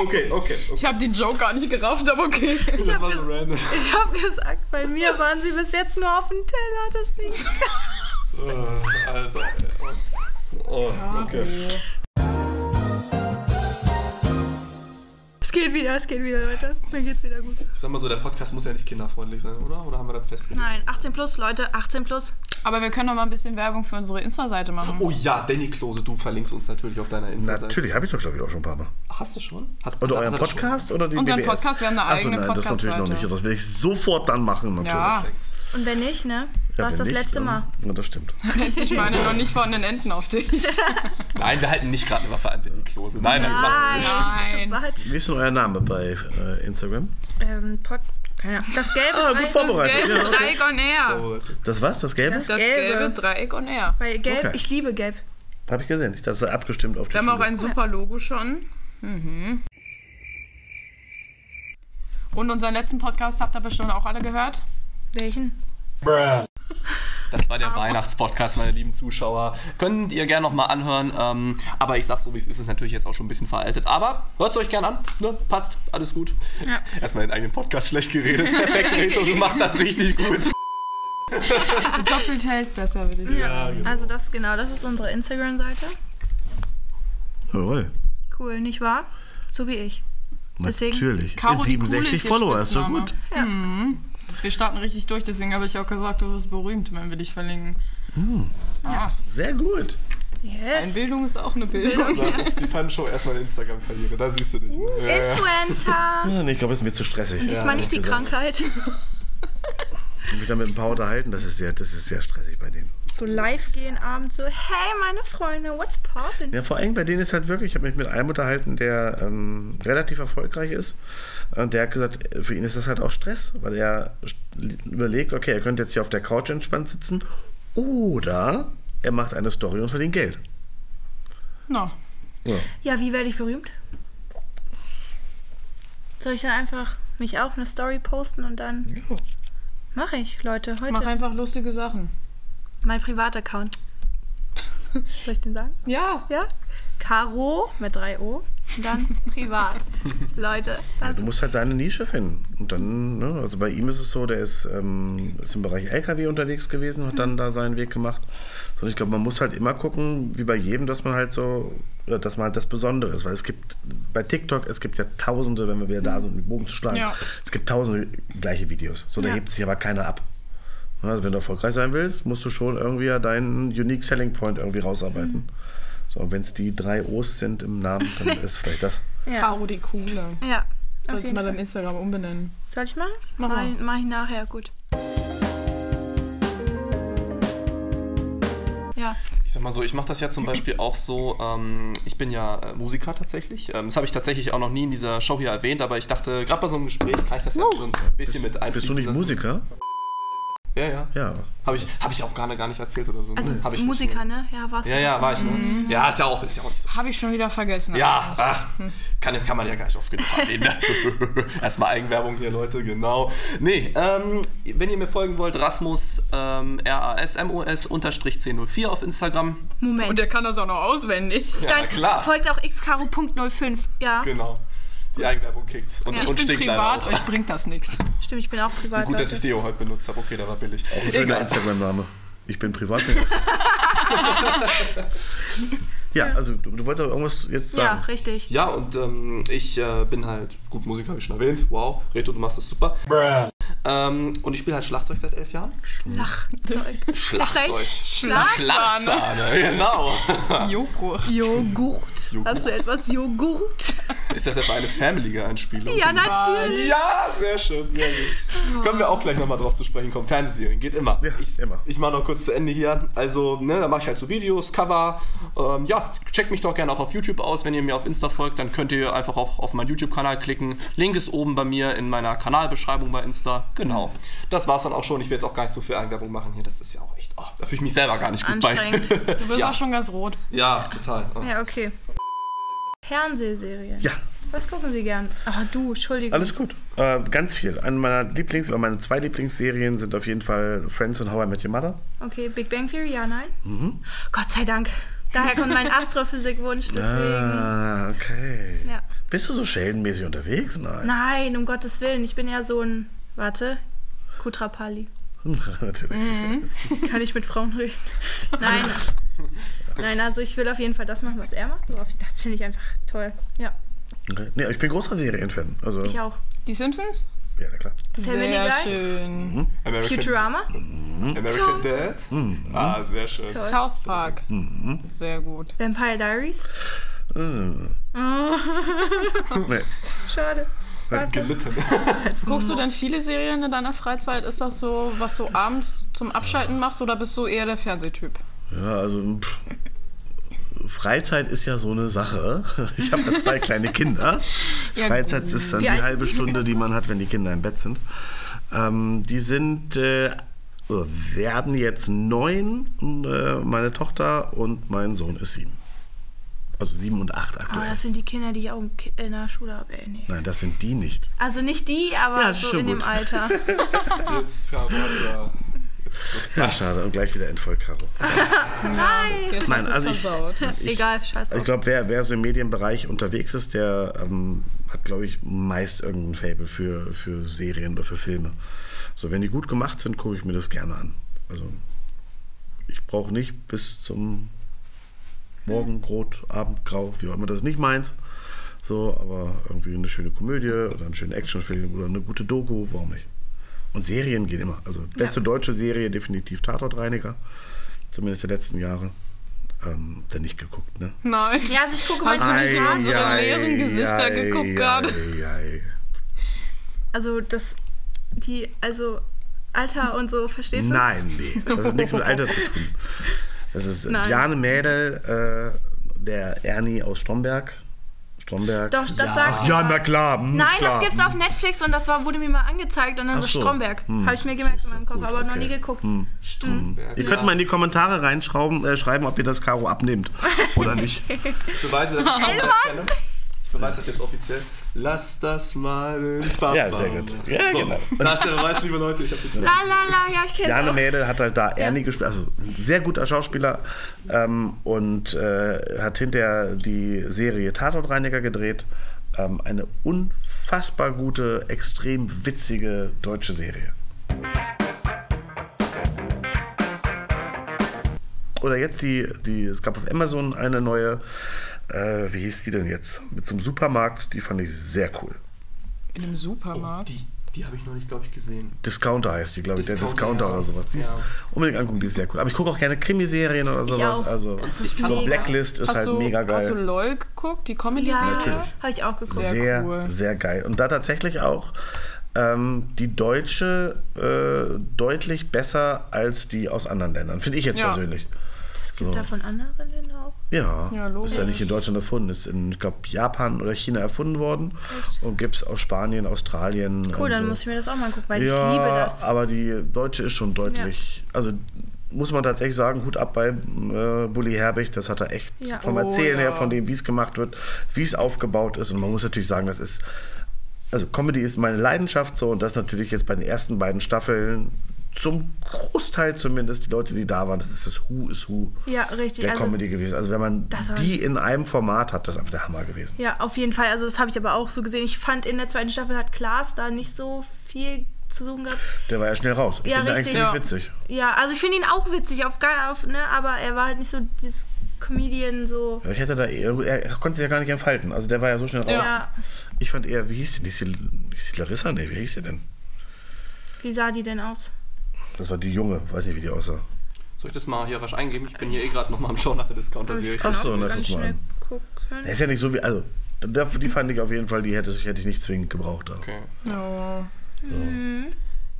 Okay, okay. okay. Ich habe den Joke gar nicht gerafft, aber okay. Das war so random. Ich habe gesagt, bei mir waren sie bis jetzt nur auf dem Teller, deswegen. Oh, Alter. Oh, okay. Es geht wieder, es geht wieder, Leute. Mir geht's wieder gut. Ich sag mal so, der Podcast muss ja nicht kinderfreundlich sein, oder? Oder haben wir das festgelegt? Nein, 18 plus, Leute, 18 plus. Aber wir können doch mal ein bisschen Werbung für unsere Insta-Seite machen. Oh ja, Danny Klose, du verlinkst uns natürlich auf deiner Insta-Seite. Natürlich, habe ich doch, glaube ich, auch schon ein paar Mal. Hast du schon? Hat, Oder hat- euren hat er schon? Podcast oder die Unseren BBS? Podcast, wir haben eine Achso, eigene nein, das natürlich noch Podcast-Seite. nicht. Das will ich sofort dann machen, natürlich. Ja. Und wenn nicht, ne? Ja, War es das nicht, letzte Mal. Ja, das stimmt. jetzt ich meine noch nicht von den Enten auf dich. Nein, wir halten nicht gerade eine Waffe an Danny Klose. Nein, nein, nicht. Nein. Quatsch. Wie ist denn euer Name bei äh, Instagram? Ähm, Pod. Keine Ahnung. Das gelbe Ah, Dreieck- gut vorbereitet. Gelbe Ja, okay. Dreieck on Air. Das was? Das Gelbe? Das- Das Gelbe. gelbe Dreieck on Air. Weil gelb, Okay. ich liebe gelb. Habe ich gesehen. Ich dachte, das ist abgestimmt auf die Wir haben auch ein super Logo schon. Mhm. Und unseren letzten Podcast habt ihr bestimmt auch alle gehört. Welchen? Das war der Weihnachtspodcast, meine lieben Zuschauer. Könnt ihr gerne nochmal anhören. Ähm, aber ich sag so, wie es ist, ist natürlich jetzt auch schon ein bisschen veraltet. Aber hört es euch gerne an. Ne? Passt, alles gut. Ja. Erstmal den eigenen Podcast schlecht geredet. Perfekt, Rachel, du machst das richtig gut. Doppelt hält besser, würde ich sagen. Ja, genau. also das genau, das ist unsere Instagram-Seite. Jawohl. Cool, nicht wahr? So wie ich. Deswegen- Natürlich. Caro die Coole 67 ist ihr Follower, ist doch gut. Wir starten richtig durch, deswegen habe ich auch gesagt, du wirst berühmt, wenn wir dich verlinken. Ah, Sehr gut. Yes. Einbildung ist auch eine Bildung. Dann ist die Pancho erstmal eine Instagram-Karriere. Da siehst du dich. Ne? Ja, ja. Influencer. Ja, nee, ich glaube, es ist mir zu stressig. Diesmal nicht die gesagt. Krankheit. Mich da mit ein paar unterhalten, das ist sehr, das ist sehr stressig bei denen. So live gehen abends so, hey meine Freunde, what's poppin'? Ja, vor allem bei denen ist halt wirklich, ich habe mich mit einem unterhalten, der ähm, relativ erfolgreich ist. Und der hat gesagt, für ihn ist das halt auch Stress, weil er überlegt, okay, er könnte jetzt hier auf der Couch entspannt sitzen oder er macht eine Story und verdient Geld. No. Ja. Ja, wie werde ich berühmt? Soll ich dann einfach mich auch eine Story posten und dann mache ich, Leute, heute Mach einfach lustige Sachen. mein Privataccount. Soll ich den sagen? Ja. Ja? Caro mit 3 O und dann privat. Leute, Ja, du musst halt deine Nische finden. Und dann, ne, also bei ihm ist es so, der ist, ähm, ist im Bereich LKW unterwegs gewesen, hat dann da seinen Weg gemacht. Und ich glaube, man muss halt immer gucken, wie bei jedem, dass man halt so, dass man halt das Besondere ist. Weil es gibt bei TikTok, es gibt ja tausende, wenn wir wieder da sind, um den Bogen zu schlagen, Ja. es gibt tausende gleiche Videos. So, da Ja. hebt sich aber keiner ab. Also wenn du erfolgreich sein willst, musst du schon irgendwie ja deinen Unique Selling Point irgendwie rausarbeiten. So, und wenn es die drei O's sind im Namen, dann ist vielleicht das. ja. Caro die Coole. Ja. du jeden mal dein Instagram umbenennen. Soll ich machen? Mach mal. ich, mach ich nachher, gut. Ja, Ich sag mal so, ich mache das ja zum Beispiel auch so, ähm, ich bin ja äh, Musiker tatsächlich. Ähm, das habe ich tatsächlich auch noch nie in dieser Show hier erwähnt, aber ich dachte, gerade bei so einem Gespräch kann ich das ja so ein bisschen mit einfließen Bist du nicht lassen. Musiker? Ja, ja. Ja. Habe ich, hab ich auch gar, gar nicht erzählt oder so. Also Hab ich. Musiker, ne? Ja, warst du. Ja, ja, war ich, ne? Ja, ist ja auch, ist ja auch nicht so. Habe ich schon wieder vergessen. Ja, ach, kann, kann man ja gar nicht oft genug erwähnen. Ne? Erstmal Eigenwerbung hier, Leute, genau. Nee, ähm, wenn ihr mir folgen wollt, Rasmus, ähm, R-A-S-M-O-S, unterstrich 1004 auf Instagram. Moment. Und der kann das auch noch auswendig. Ja, Dann klar. folgt auch xcaro.05. Ja, Genau. Die Eigenwerbung kickt. Und, Ich und bin stinkt privat, euch bringt das nichts. stimmt, ich bin auch privat. auch. Gut, dass Leute. ich Deo heute benutzt habe. Okay, der war billig. Ein schöner. Instagram-Name. Ich bin privat. ja, also du, du wolltest aber irgendwas jetzt Ja, sagen. richtig. Ja, und ähm, ich äh, bin halt gut Musiker, habe ich schon erwähnt. Wow, Reto, du machst das super. Ähm, und ich spiele halt Schlagzeug seit elf Jahren. Schlagzeug. Schlagzeug. Schlag Schlagzahne, genau. Joghurt. Joghurt. Joghurt. Hast du etwas Joghurt? Ist das etwa eine Family Guy-Anspielung? Ja, natürlich. Ja, sehr schön, sehr gut. Können wir auch gleich nochmal drauf zu sprechen kommen. Fernsehserien, geht immer. Ja, ich, immer. Ich mache noch kurz zu Ende hier. Also, ne, da mache ich halt so Videos, Cover. Ähm, ja, checkt mich doch gerne auch auf YouTube aus. Wenn ihr mir auf Insta folgt, dann könnt ihr einfach auch auf meinen YouTube-Kanal klicken. Link ist oben bei mir in meiner Kanalbeschreibung bei Insta. Genau. Das war's dann auch schon. Ich will jetzt auch gar nicht so viel Eigenwerbung machen hier. Das ist ja auch echt, oh, da fühle ich mich selber gar nicht gut Anstrengend. bei. Du wirst Ja. auch schon ganz rot. ja, total. Oh. Ja, okay. Fernsehserien. Ja, Was gucken Sie gern? Ach, du, Entschuldigung. alles gut. Äh, ganz viel. Eine meiner Lieblings- oder meine zwei Lieblingsserien sind auf jeden Fall Friends und How I Met Your Mother. Okay, Big Bang Theory, ja, nein? Mhm. Gott sei Dank. Daher kommt mein Astrophysikwunsch, deswegen. Ah, okay. Ja. Bist du so scheldenmäßig unterwegs? Nein. Nein, um Gottes Willen. Ich bin ja so ein. Warte. Kutrapali. Natürlich. Mhm. Kann ich mit Frauen reden? Nein. Nein, also ich will auf jeden Fall das machen, was er macht. Das finde ich einfach toll. Ja, Okay. Nee, ich bin großer Serienfan. Also, ich auch. Die Simpsons? Ja, na klar. Family Sehr Guy? schön. American, Futurama? American Dad? Ah, sehr schön. South Park. Mhm. Sehr gut. Vampire Diaries? Nee. Schade. Gelitten. Guckst du denn viele Serien in deiner Freizeit? Ist das so, was du abends zum Abschalten machst oder bist du eher der Fernsehtyp? Ja, also pff, Freizeit ist ja so eine Sache. Ich habe ja zwei kleine Kinder. Ja, Freizeit ist dann die alt halbe Stunde, die man hat, wenn die Kinder im Bett sind. Ähm, die sind äh, oder werden jetzt neun. Äh, meine Tochter und mein Sohn ist sieben. Also sieben und acht Aber aktuell. das sind die Kinder, die ich auch in der Schule habe. Ey, nee. Nein, das sind die nicht. Also nicht die, aber Ja, so schon in dem gut. Alter. Jetzt haben wir Ja, schade. Und gleich wieder entfolgt, Caro. Jetzt Nein, hast du's also ich- versaut. Egal, scheiß Ich glaube, wer, wer so im Medienbereich unterwegs ist, der ähm, hat, glaube ich, meist irgendein Fable für, für Serien oder für Filme. So, wenn die gut gemacht sind, gucke ich mir das gerne an. Also, ich brauche nicht bis zum Morgen, Rot, Abend, Grau, wie auch immer, das ist nicht meins. So, aber irgendwie eine schöne Komödie oder einen schönen Actionfilm oder eine gute Doku, warum nicht? Und Serien gehen immer. Also, beste deutsche Serie definitiv Tatortreiniger, zumindest der letzten Jahre. Ähm, dann nicht geguckt, ne? Nein. Ja, also ich gucke du manchmal nicht unsere leeren Gesichter geguckt gerade? ei. Also das, die, also Alter und so, verstehst du? Nein, nee. Das hat nichts mit Alter zu tun. Das ist Nein. Bjarne Mädel, äh, der Ernie aus Stromberg. Stromberg. Doch, das sagt Ja, na klar. hm, Nein, klar. das gibt's auf Netflix und das war, wurde mir mal angezeigt und dann Ach so. Stromberg. Hm. Habe ich mir gemerkt in meinem Kopf, gut, aber noch okay. nie geguckt. Ihr könnt mal in die Kommentare reinschreiben, äh, schreiben, ob ihr das Karo abnehmt oder nicht. Ich beweise, dass ich kenne. Ich beweise das jetzt offiziell. Lass das mal den Papa. Ja, sehr gut. Ja, so, genau. Das ist der Beweis, liebe Leute. Ich habe den La la la, ja, ich kenn's Bjarne auch. Mädel hat halt da Ernie gespielt, also ein sehr guter Schauspieler ähm, und äh, hat hinterher die Serie Tatortreiniger gedreht. Ähm, eine unfassbar gute, extrem witzige deutsche Serie. Oder jetzt die, die, es gab auf Amazon eine neue, äh, wie hieß die denn jetzt? Mit so einem Supermarkt, die fand ich sehr cool. In einem Supermarkt. Die, die habe ich noch nicht, glaube ich, gesehen. Discounter heißt die, glaube ich, der Discounter, Discounter ja. oder sowas. Die ist Ja. unbedingt angucken, die ist sehr cool. Aber ich gucke auch gerne Krimiserien oder sowas. auch. Also Das ist so mega. Blacklist ist hast, halt du, mega hast du geil. LOL geguckt, die Ja, Comedy-Serie? Natürlich. habe ich auch geguckt. Sehr Sehr, cool. sehr geil. Und da tatsächlich auch ähm, die deutsche äh, deutlich besser als die aus anderen Ländern. Finde ich jetzt Ja. persönlich. Es gibt So. da von anderen denn auch. Ja, Ja, logisch. ist ja nicht in Deutschland erfunden, ist in, ich glaube, Japan oder China erfunden worden und gibt es aus Spanien, Australien. Cool, dann so. muss ich mir das auch mal angucken, weil ja, ich liebe das. aber die deutsche ist schon deutlich, also muss man tatsächlich sagen, Hut ab bei äh, Bully Herbig, das hat er echt Ja. vom Oh, Erzählen her, ja. von dem, wie es gemacht wird, wie es aufgebaut ist und man muss natürlich sagen, das ist, also Comedy ist meine Leidenschaft so und das natürlich jetzt bei den ersten beiden Staffeln zum Großteil zumindest, die Leute, die da waren, das ist das Who is Who Ja, richtig. der also, Comedy gewesen. Also wenn man die in einem Format hat, das ist einfach der Hammer gewesen. Ja, auf jeden Fall. Also das habe ich aber auch so gesehen. Ich fand, in der zweiten Staffel hat Klaas da nicht so viel zu suchen gehabt. Der war ja schnell raus. Ich Ja, finde richtig. eigentlich Ja. ziemlich witzig. Ja, also ich finde ihn auch witzig, auf, auf, ne, aber er war halt nicht so dieses Comedian so. Ja, Ich hätte da eher, er konnte sich ja gar nicht entfalten. Also der war ja so schnell raus. Ja. Ich fand eher, wie hieß die? Hieß die, hieß die Larissa? Nee, wie hieß die denn? Wie sah die denn aus? Das war die Junge, weiß nicht, wie die aussah. Soll ich das mal hier rasch eingeben? Ich bin hier eh gerade nochmal am Schauen nach der Discounter-Serie. Ach so, na, Ganz guck mal an. Der ist ja nicht so wie, also, die fand ich auf jeden Fall, die hätte, hätte ich nicht zwingend gebraucht. auch. Okay. Ja.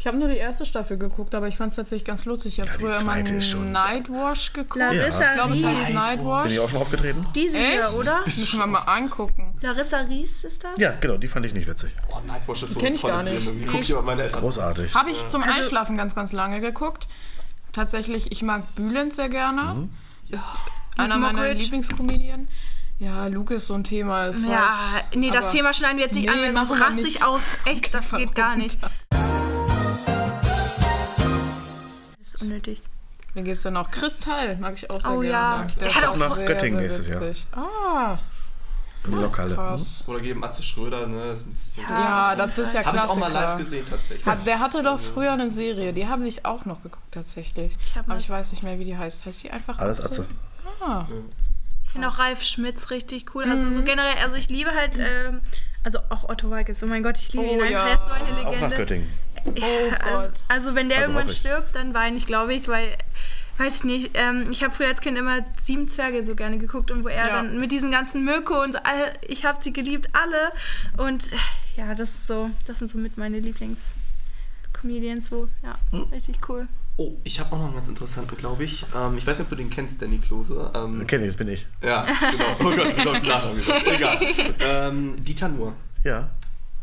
Ich habe nur die erste Staffel geguckt, aber ich fand es tatsächlich ganz lustig. Ich habe Ja, die früher immer Nightwash geguckt. Larissa Ich glaube, es heißt Ries. Bin Nightwash. ich auch schon aufgetreten? Diese hier, Echt? oder? Müssen wir mal angucken. Larissa Ries ist das? Ja, genau, die fand ich nicht witzig. Oh, Nightwash ist so Kenn ich gar nicht. Ich über meine Eltern. Großartig. Habe ich zum Einschlafen ganz, ganz lange geguckt. Tatsächlich, ich mag Bülent sehr gerne. Ist einer meiner Mockridge. Lieblingscomedien. Ja, Luke ist so ein Thema. War Ja, nee, das aber- Thema schneiden wir jetzt nicht Nee, an, weil sonst raste ich aus. Echt, das geht gar nicht. Das ist unnötig. Wen gibt es denn noch? Kristall, mag ich auch sehr Oh gerne. ja. Der Der ist hat auch auch nach sehr, Göttingen sehr nächstes Jahr. Ah, Lokale. krass. Oder geben Atze Schröder, ne? Das sind so Ja, das ist ja Habe ich auch mal live gesehen tatsächlich. Hat, der hatte doch früher eine Serie, die habe ich auch noch geguckt tatsächlich. hab Aber ich weiß nicht mehr, wie die heißt. Heißt die einfach Alles Atze. Ah, Ich finde auch Ralf Schmitz richtig cool. Also so generell, also ich liebe halt, ähm, also auch Otto Walkes. Oh mein Gott, ich liebe Oh ihn einfach. ja. Er ist so eine Auch nach Legende. Göttingen. oh Gott. Also wenn der Also irgendwann ich. stirbt, dann weine ich, glaube ich, weil, weiß ich nicht, ähm, ich habe früher als Kind immer Sieben Zwerge so gerne geguckt und wo er Ja. dann mit diesen ganzen Mirko und so, alle, ich habe sie geliebt, alle. Und äh, ja, das ist so, das sind so mit meine Lieblings-Comedians, so, ja, Hm. richtig cool. Oh, ich habe auch noch einen ganz interessanten, glaube ich. Ähm, ich weiß nicht, ob du den kennst, Danny Klose. Ähm, Kenn ich, das bin ich. ja, genau. Oh Gott, du glaubst Nachnamen gesagt. Egal. Ähm, Dieter Nuhr. Ja.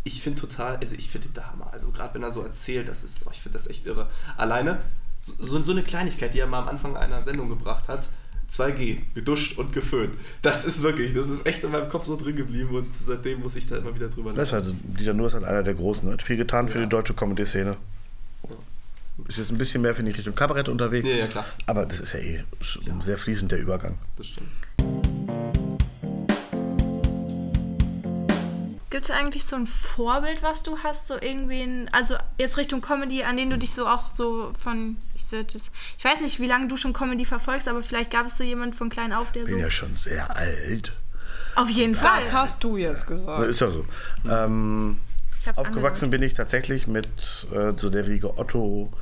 Ich finde total, also ich finde den der Hammer. Also gerade wenn er so erzählt, das ist, oh, ich finde das echt irre. Alleine so, so eine Kleinigkeit, die er mal am Anfang einer Sendung gebracht hat. 2G, geduscht und geföhnt. Das ist wirklich, das ist echt in meinem Kopf so drin geblieben und seitdem muss ich da immer wieder drüber Das lachen. hat, Dieter Nuhr ist halt einer der Großen. Hat viel getan für Ja. die deutsche Comedy-Szene. Ist jetzt ein bisschen mehr, finde ich, Richtung Kabarett unterwegs. Ja, ja, klar. Aber das ist ja eh sehr fließend der Übergang. Das stimmt. Gibt es eigentlich so ein Vorbild, was du hast, so irgendwen, also jetzt Richtung Comedy, an den du dich so auch so von, ich, so, das, ich weiß nicht, wie lange du schon Comedy verfolgst, aber vielleicht gab es so jemanden von klein auf, der so, Bin ja schon sehr alt. auf jeden Fall. Das hast du jetzt gesagt. Ist ja so. Ähm, Ich hab's aufgewachsen bin ich tatsächlich mit äh, so der Riege Otto,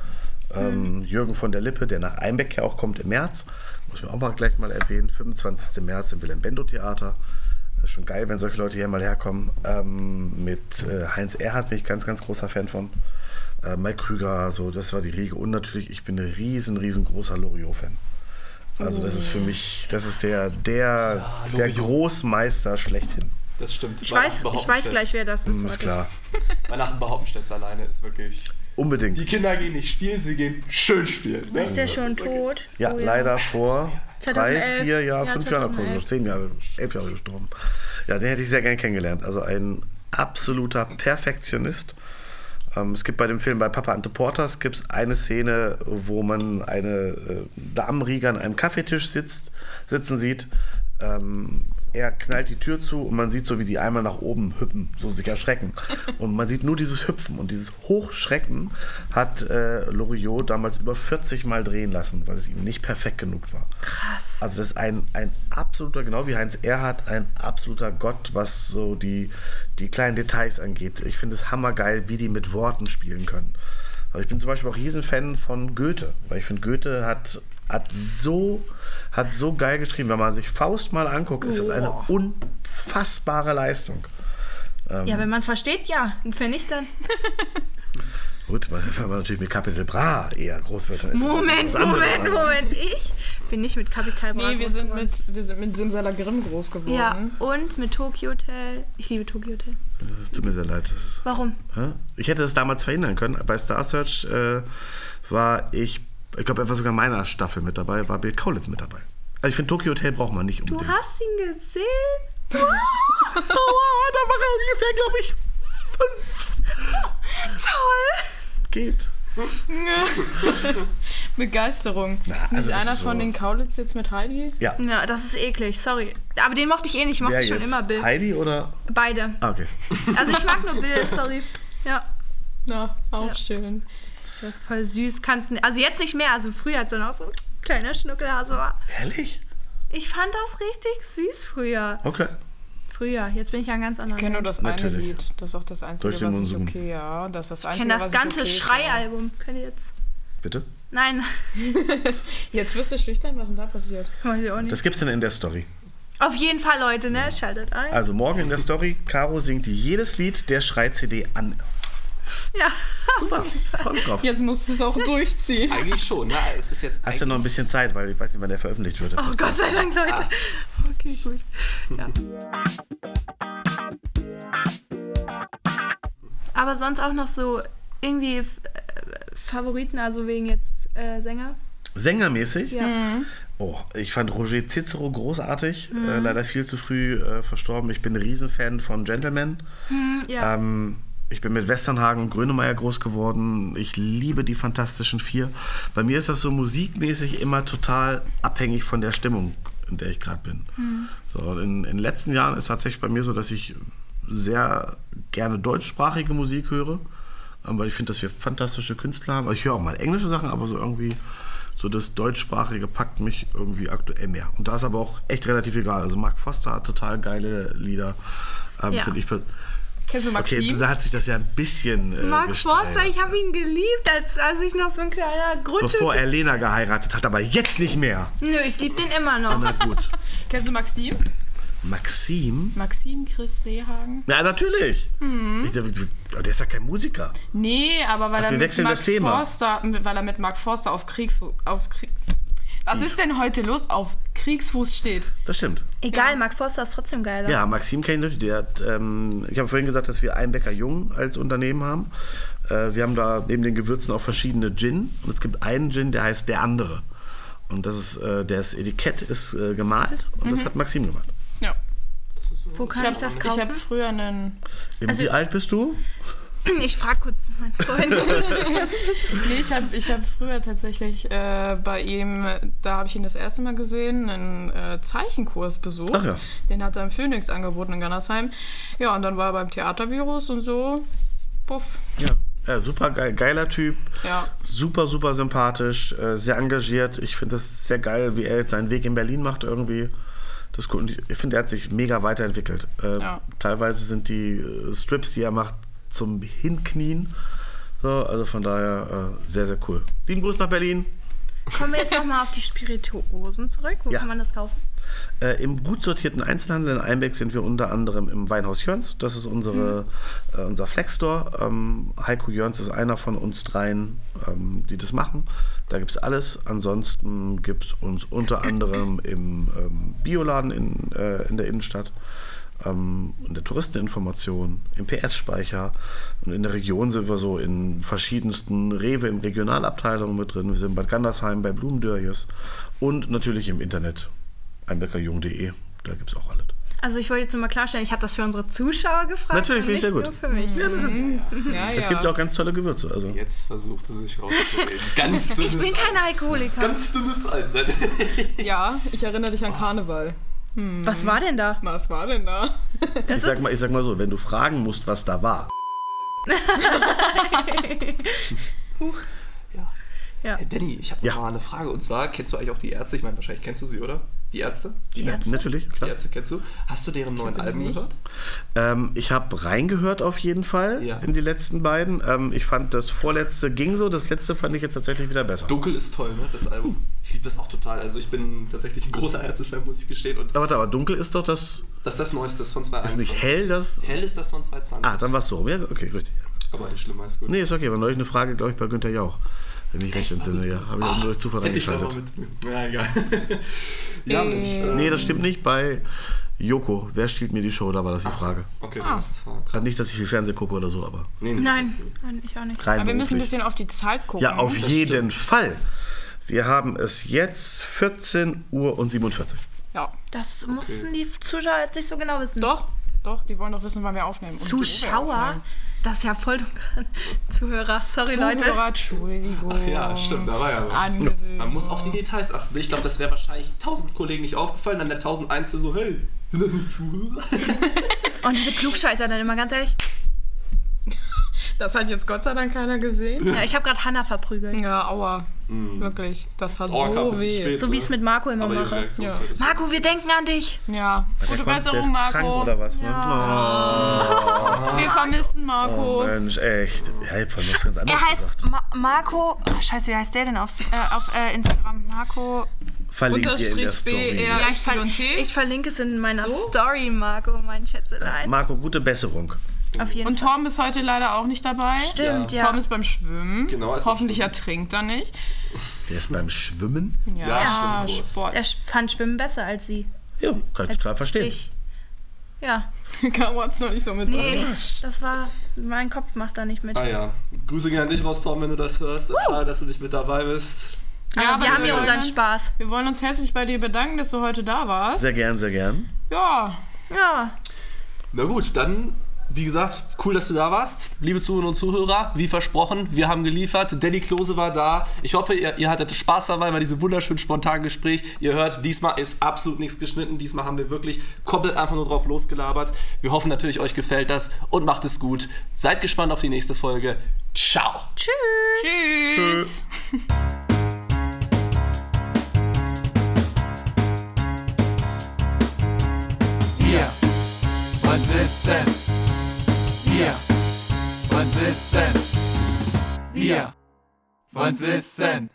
ähm, Jürgen von der Lippe, der nach Einbeck ja auch kommt im März. Muss man auch mal gleich mal erwähnen. 25. März im Wilhelm-Bendo-Theater. Das ist schon geil, wenn solche Leute hier mal herkommen. Ähm, mit äh, Heinz Erhardt bin ich ganz, ganz großer Fan von. Äh, Mike Krüger, so, das war die Riege. Und natürlich, ich bin ein riesen, riesengroßer Loriot-Fan. Also das ist für mich, das ist der, der, der Loriot. Großmeister schlechthin. Das stimmt. Ich weiß, ich weiß gleich, wer das ist. Ist warte. klar. Weihnachten Behauptenstädts alleine ist wirklich. Unbedingt. Die Kinder gehen nicht spielen, sie gehen schön spielen. Ne? Ist der schon ist tot? Ja, Oh leider vor drei, 2011. vier Jahren, Ja, fünf Jahren, 2011. zehn Jahre, elf Jahre gestorben. Ja, den hätte ich sehr gern kennengelernt. Also ein absoluter Perfektionist. Ähm, es gibt bei dem Film bei Papa Ante Porters gibt's eine Szene, wo man eine äh, Damenriege an einem Kaffeetisch sitzt, sitzen sieht. Ähm, er knallt die Tür zu und man sieht so, wie die einmal nach oben hüppen, so sich erschrecken. Und man sieht nur dieses Hüpfen und dieses Hochschrecken hat äh, Loriot damals über 40 Mal drehen lassen, weil es ihm nicht perfekt genug war. Krass. Also das ist ein, ein absoluter, genau wie Heinz Erhardt, ein absoluter Gott, was so die, die kleinen Details angeht. Ich finde es hammergeil, wie die mit Worten spielen können. Also ich bin zum Beispiel auch Riesenfan von Goethe, weil ich finde, Goethe hat, hat, so, hat so geil geschrieben. Wenn man sich Faust mal anguckt, ist das eine unfassbare Leistung. Ja, wenn man es versteht, ja. Und wenn nicht, dann. Gut, weil man natürlich mit Capital Bra eher groß wird. Moment, anderes. Moment, Moment. Ich bin nicht mit Kapital Bra Nee, wir groß sind, geworden. mit, wir sind mit Simsalagrim groß geworden. Ja, und mit Tokyo Hotel. Ich liebe Tokyo Hotel. Das tut mir sehr leid. Das, Warum? ich hätte das damals verhindern können. Bei Star Search äh, war ich, ich glaube, er war sogar in meiner Staffel mit dabei, war Bill Kaulitz mit dabei. Also ich finde, Tokyo Hotel braucht man nicht Du unbedingt. hast ihn gesehen? Oh, da war er ungefähr, glaube ich, fünf. Toll. Geht. Begeisterung. Na, ist nicht also einer ist so- von den Kaulitz jetzt mit Heidi? Ja. Ja, das ist eklig, sorry. Aber den mochte ich eh nicht. Ich mochte Wer schon jetzt? immer Bill. Heidi oder? Beide. Ah, okay. Also ich mag nur Bill, sorry. Ja, Na, auch Ja. schön. Das ist voll süß. Kannst nicht. Also jetzt nicht mehr. Also früher, als er noch so ein kleiner Schnuckelhase war. Ehrlich? Ich fand das richtig süß früher. Okay. Früher. Jetzt bin ich ja ein ganz anderer Ich kenne nur Mensch. das eine Natürlich. Lied. Das ist auch das einzige, Durch den was ich okay, ja. Das ist das Ich einzige, kenne das was ganze ich okay Schreialbum. Könnt ihr jetzt? Bitte? Nein. Jetzt wirst du schüchtern, was denn da passiert? weiß ich auch nicht. Das gibt's denn in der Story. Auf jeden Fall, Leute, ne? Schaltet ein. Also morgen in der Story, Caro singt jedes Lied der Schrei-CD an. Ja. Super, ich freue mich drauf. Jetzt musst du es auch durchziehen. Eigentlich schon, ne? Es ist jetzt Hast du noch ein bisschen Zeit, weil ich weiß nicht, wann der veröffentlicht wird. Oh Gott sei Dank, Leute. Ah. Okay, gut. Ja. Aber sonst auch noch so irgendwie f- äh, Favoriten, also wegen jetzt äh, Sänger. Sängermäßig? Ja. Oh, ich fand Roger Cicero großartig. Äh, leider viel zu früh äh, verstorben. Ich bin ein Riesenfan von Gentleman. Ja. Ähm, ich bin mit Westernhagen und Grönemeyer groß geworden. Ich liebe die Fantastischen Vier. Bei mir ist das so musikmäßig immer total abhängig von der Stimmung, in der ich gerade bin. So, in, in den letzten Jahren ist tatsächlich bei mir so, dass ich sehr gerne deutschsprachige Musik höre, ähm, weil ich finde, dass wir fantastische Künstler haben. Ich höre auch mal englische Sachen, aber so irgendwie so das deutschsprachige packt mich irgendwie aktuell mehr. Und da ist aber auch echt relativ egal. Also Mark Foster hat total geile Lieder, ähm, Ja. finde ich. per- Kennst du Okay, Maxim? da hat sich das ja ein bisschen. Äh, Mark gesteigert. Forster, ich habe ihn geliebt, als, als ich noch so ein kleiner Grutsch. Bevor er Lena geheiratet hat, aber jetzt nicht mehr. Nö, ich liebe den immer noch. Na gut. Kennst du Maxim? Maxim? Maxim Chris Seehagen? Ja, natürlich. Ich, der, der ist ja kein Musiker. Nee, aber weil Ach, er mit Mark. Forster, weil er mit Mark Forster auf Krieg, aufs Krieg. Was ist denn heute los? Auf Kriegsfuß steht. Das stimmt. Egal, Mark Forster ist trotzdem geiler. Ja, Maxim kenne ich. Der hat, ähm, ich habe vorhin gesagt, dass wir Einbecker Jung als Unternehmen haben. Äh, wir haben da neben den Gewürzen auch verschiedene Gin. Und es gibt einen Gin, der heißt Der andere. Und das ist, äh, das Etikett ist äh, gemalt und das hat Maxim gemacht. Ja. Wo kann ich, das Ich kaufen? habe früher einen. Also- wie alt bist du? Ich, frage kurz meinen Freund. Nee, ich habe ich hab früher tatsächlich äh, bei ihm, da habe ich ihn das erste Mal gesehen, einen äh, Zeichenkurs besucht. Ach ja. Den hat er im Phoenix angeboten in Gannersheim. Ja, und dann war er beim Theatervirus und so. Puff. Ja. ja super geil, geiler Typ. Ja. Super, super sympathisch, äh, sehr engagiert. Ich finde das sehr geil, wie er jetzt seinen Weg in Berlin macht irgendwie. Das ist gut. Und ich- ich finde, er hat sich mega weiterentwickelt. Äh, Ja. Teilweise sind die äh, Strips, die er macht, zum Hinknien. So, also von daher äh, sehr, sehr cool. Lieben Gruß nach Berlin. Kommen wir jetzt nochmal auf die Spirituosen zurück. Wo Ja. kann man das kaufen? Äh, Im gut sortierten Einzelhandel in Einbeck sind wir unter anderem im Weinhaus Jöns. Das ist unsere, äh, unser Flex-Store. Ähm, Heiko Jöns ist einer von uns dreien, ähm, die das machen. Da gibt es alles. Ansonsten gibt es uns unter anderem im ähm, Bioladen in, äh, in der Innenstadt, ähm, in der Touristeninformation, im PS-Speicher. Und in der Region sind wir so in verschiedensten Rewe, in Regionalabteilungen mit drin. Wir sind in Bad Gandersheim bei Blumendörjes und natürlich im Internet einbäckerjung.de. Da gibt es auch alles. Also ich wollte jetzt nur mal klarstellen, ich habe das für unsere Zuschauer gefragt. Natürlich, finde ich sehr gut. Für mich. Ja, Es ja. gibt auch ganz tolle Gewürze. Also. Jetzt versucht sie sich rauszureden. Ganz dünnes Ich bin kein Alkoholiker. Ganz dünnes Eis. Ja, ich erinnere dich an Karneval. Was war denn da? Was war denn da? Ich sag, mal, ich sag mal so, wenn du fragen musst, was da war. Ja. Hey, Danny, ich habe Ja. noch mal eine Frage. Und zwar, kennst du eigentlich auch die Ärzte? Ich meine, wahrscheinlich kennst du sie, oder? Die Ärzte? Die, Ärzte? Natürlich, Die klar. Ärzte kennst du? Hast du deren neuen Alben nicht? gehört? Ähm, ich habe reingehört auf jeden Fall Ja. in die letzten beiden. Ähm, ich fand das vorletzte ging so, das letzte fand ich jetzt tatsächlich wieder besser. Dunkel ist toll, ne? Das Album. Ich liebe das auch total. Also ich bin tatsächlich ein großer Ärzte-Fan, muss ich gestehen. Und Aber, warte, aber dunkel ist doch das. das ist das Neueste das ist von Ist nicht 2021. hell das. Hell ist das von 2020. Ah, dann war es so rum. Ja, okay, richtig. Aber nicht schlimmer, ist gut. Nee, ist okay. War neulich eine Frage, glaube ich, bei Günther Jauch. Wenn ich recht entsinne, ja. Habe ich nur durch Zufall Hätte ich doch mal eingeschaltet. mit. Ja, egal. ja, Mensch. äh, Nee, das stimmt nicht. Bei Joko. Wer stiehlt mir die Show? Da war das die Frage. Okay, Ah. das ist Frage. Gerade nicht, dass ich viel Fernsehen gucke oder so, aber Nee, nee, Nein, das ich auch nicht. rein Aber wir müssen ein bisschen auf die Zeit gucken. Ja, auf jeden Fall. Wir haben es jetzt 14 Uhr und 47. Ja. Das mussten die Zuschauer jetzt nicht so genau wissen. Doch, doch, die wollen doch wissen, wann wir aufnehmen. Und wo wir Zuschauer? Das ist ja voll dunkel. Zuhörer, sorry Leute. Zuhörer, Entschuldigung. Ach ja, stimmt, da war ja was. Angewöhnt. Man muss auf die Details achten. Ich glaube, das wäre wahrscheinlich tausend Kollegen nicht aufgefallen, dann der tausendeinste so, hey, sind das nicht Zuhörer? Und diese Klugscheißer dann immer ganz ehrlich. Das hat jetzt Gott sei Dank keiner gesehen. Ja, ich habe gerade Hannah verprügelt. Ja, aua. Wirklich. Das hat Das so weh. spät, So wie ich es mit Marco immer mache. Reaktionszeit ist Marco, wir denken an dich. Ja. Gute Besserung, ist krank Marco. oder was? Ne? Wir vermissen Oh, Marco. oh Mensch, echt. Ja, was ganz anderes Er heißt. Ma Marco. Oh, scheiße, wie heißt der denn auf, äh, auf äh, Instagram? Marco. Verlinkt ihr in der Unterstrich Story. Ja, ich verlinke es in meiner So? Story, Marco, mein Schätzelein. Marco, gute Besserung. Auf jeden Und Fall. Torben ist heute leider auch nicht dabei. Stimmt, ja. Torben ist beim Schwimmen. Genau, er ist beim Hoffentlich Schwimmen. ertrinkt er nicht. Der ist beim Schwimmen? Ja, Ja. Sport. Er fand Schwimmen besser als sie. Ja, kann ich total verstehen. Ich. Ja. Caro hat's noch nicht so mit Nee, drin. das war. Mein Kopf macht da nicht mit. Ah ja. Grüße gehen an dich raus, Tom, wenn du das hörst. Schade, dass du nicht mit dabei bist. Ja, Aber wir haben hier unseren uns- Spaß. Wir wollen uns herzlich bei dir bedanken, dass du heute da warst. Sehr gern, sehr gern. Ja, Ja. Na gut, dann, wie gesagt, cool, dass du da warst. Liebe Zuhörerinnen und Zuhörer, wie versprochen, wir haben geliefert. Danny Klose war da. Ich hoffe, ihr, ihr hattet Spaß dabei bei diesem wunderschönen spontanen Gespräch. Ihr hört, diesmal ist absolut nichts geschnitten. Diesmal haben wir wirklich komplett einfach nur drauf losgelabert. Wir hoffen natürlich, euch gefällt das und macht es gut. Seid gespannt auf die nächste Folge. Ciao. Tschüss. tschüss. Wir wollen's wissen. Wissen. Wir wollen's wissen.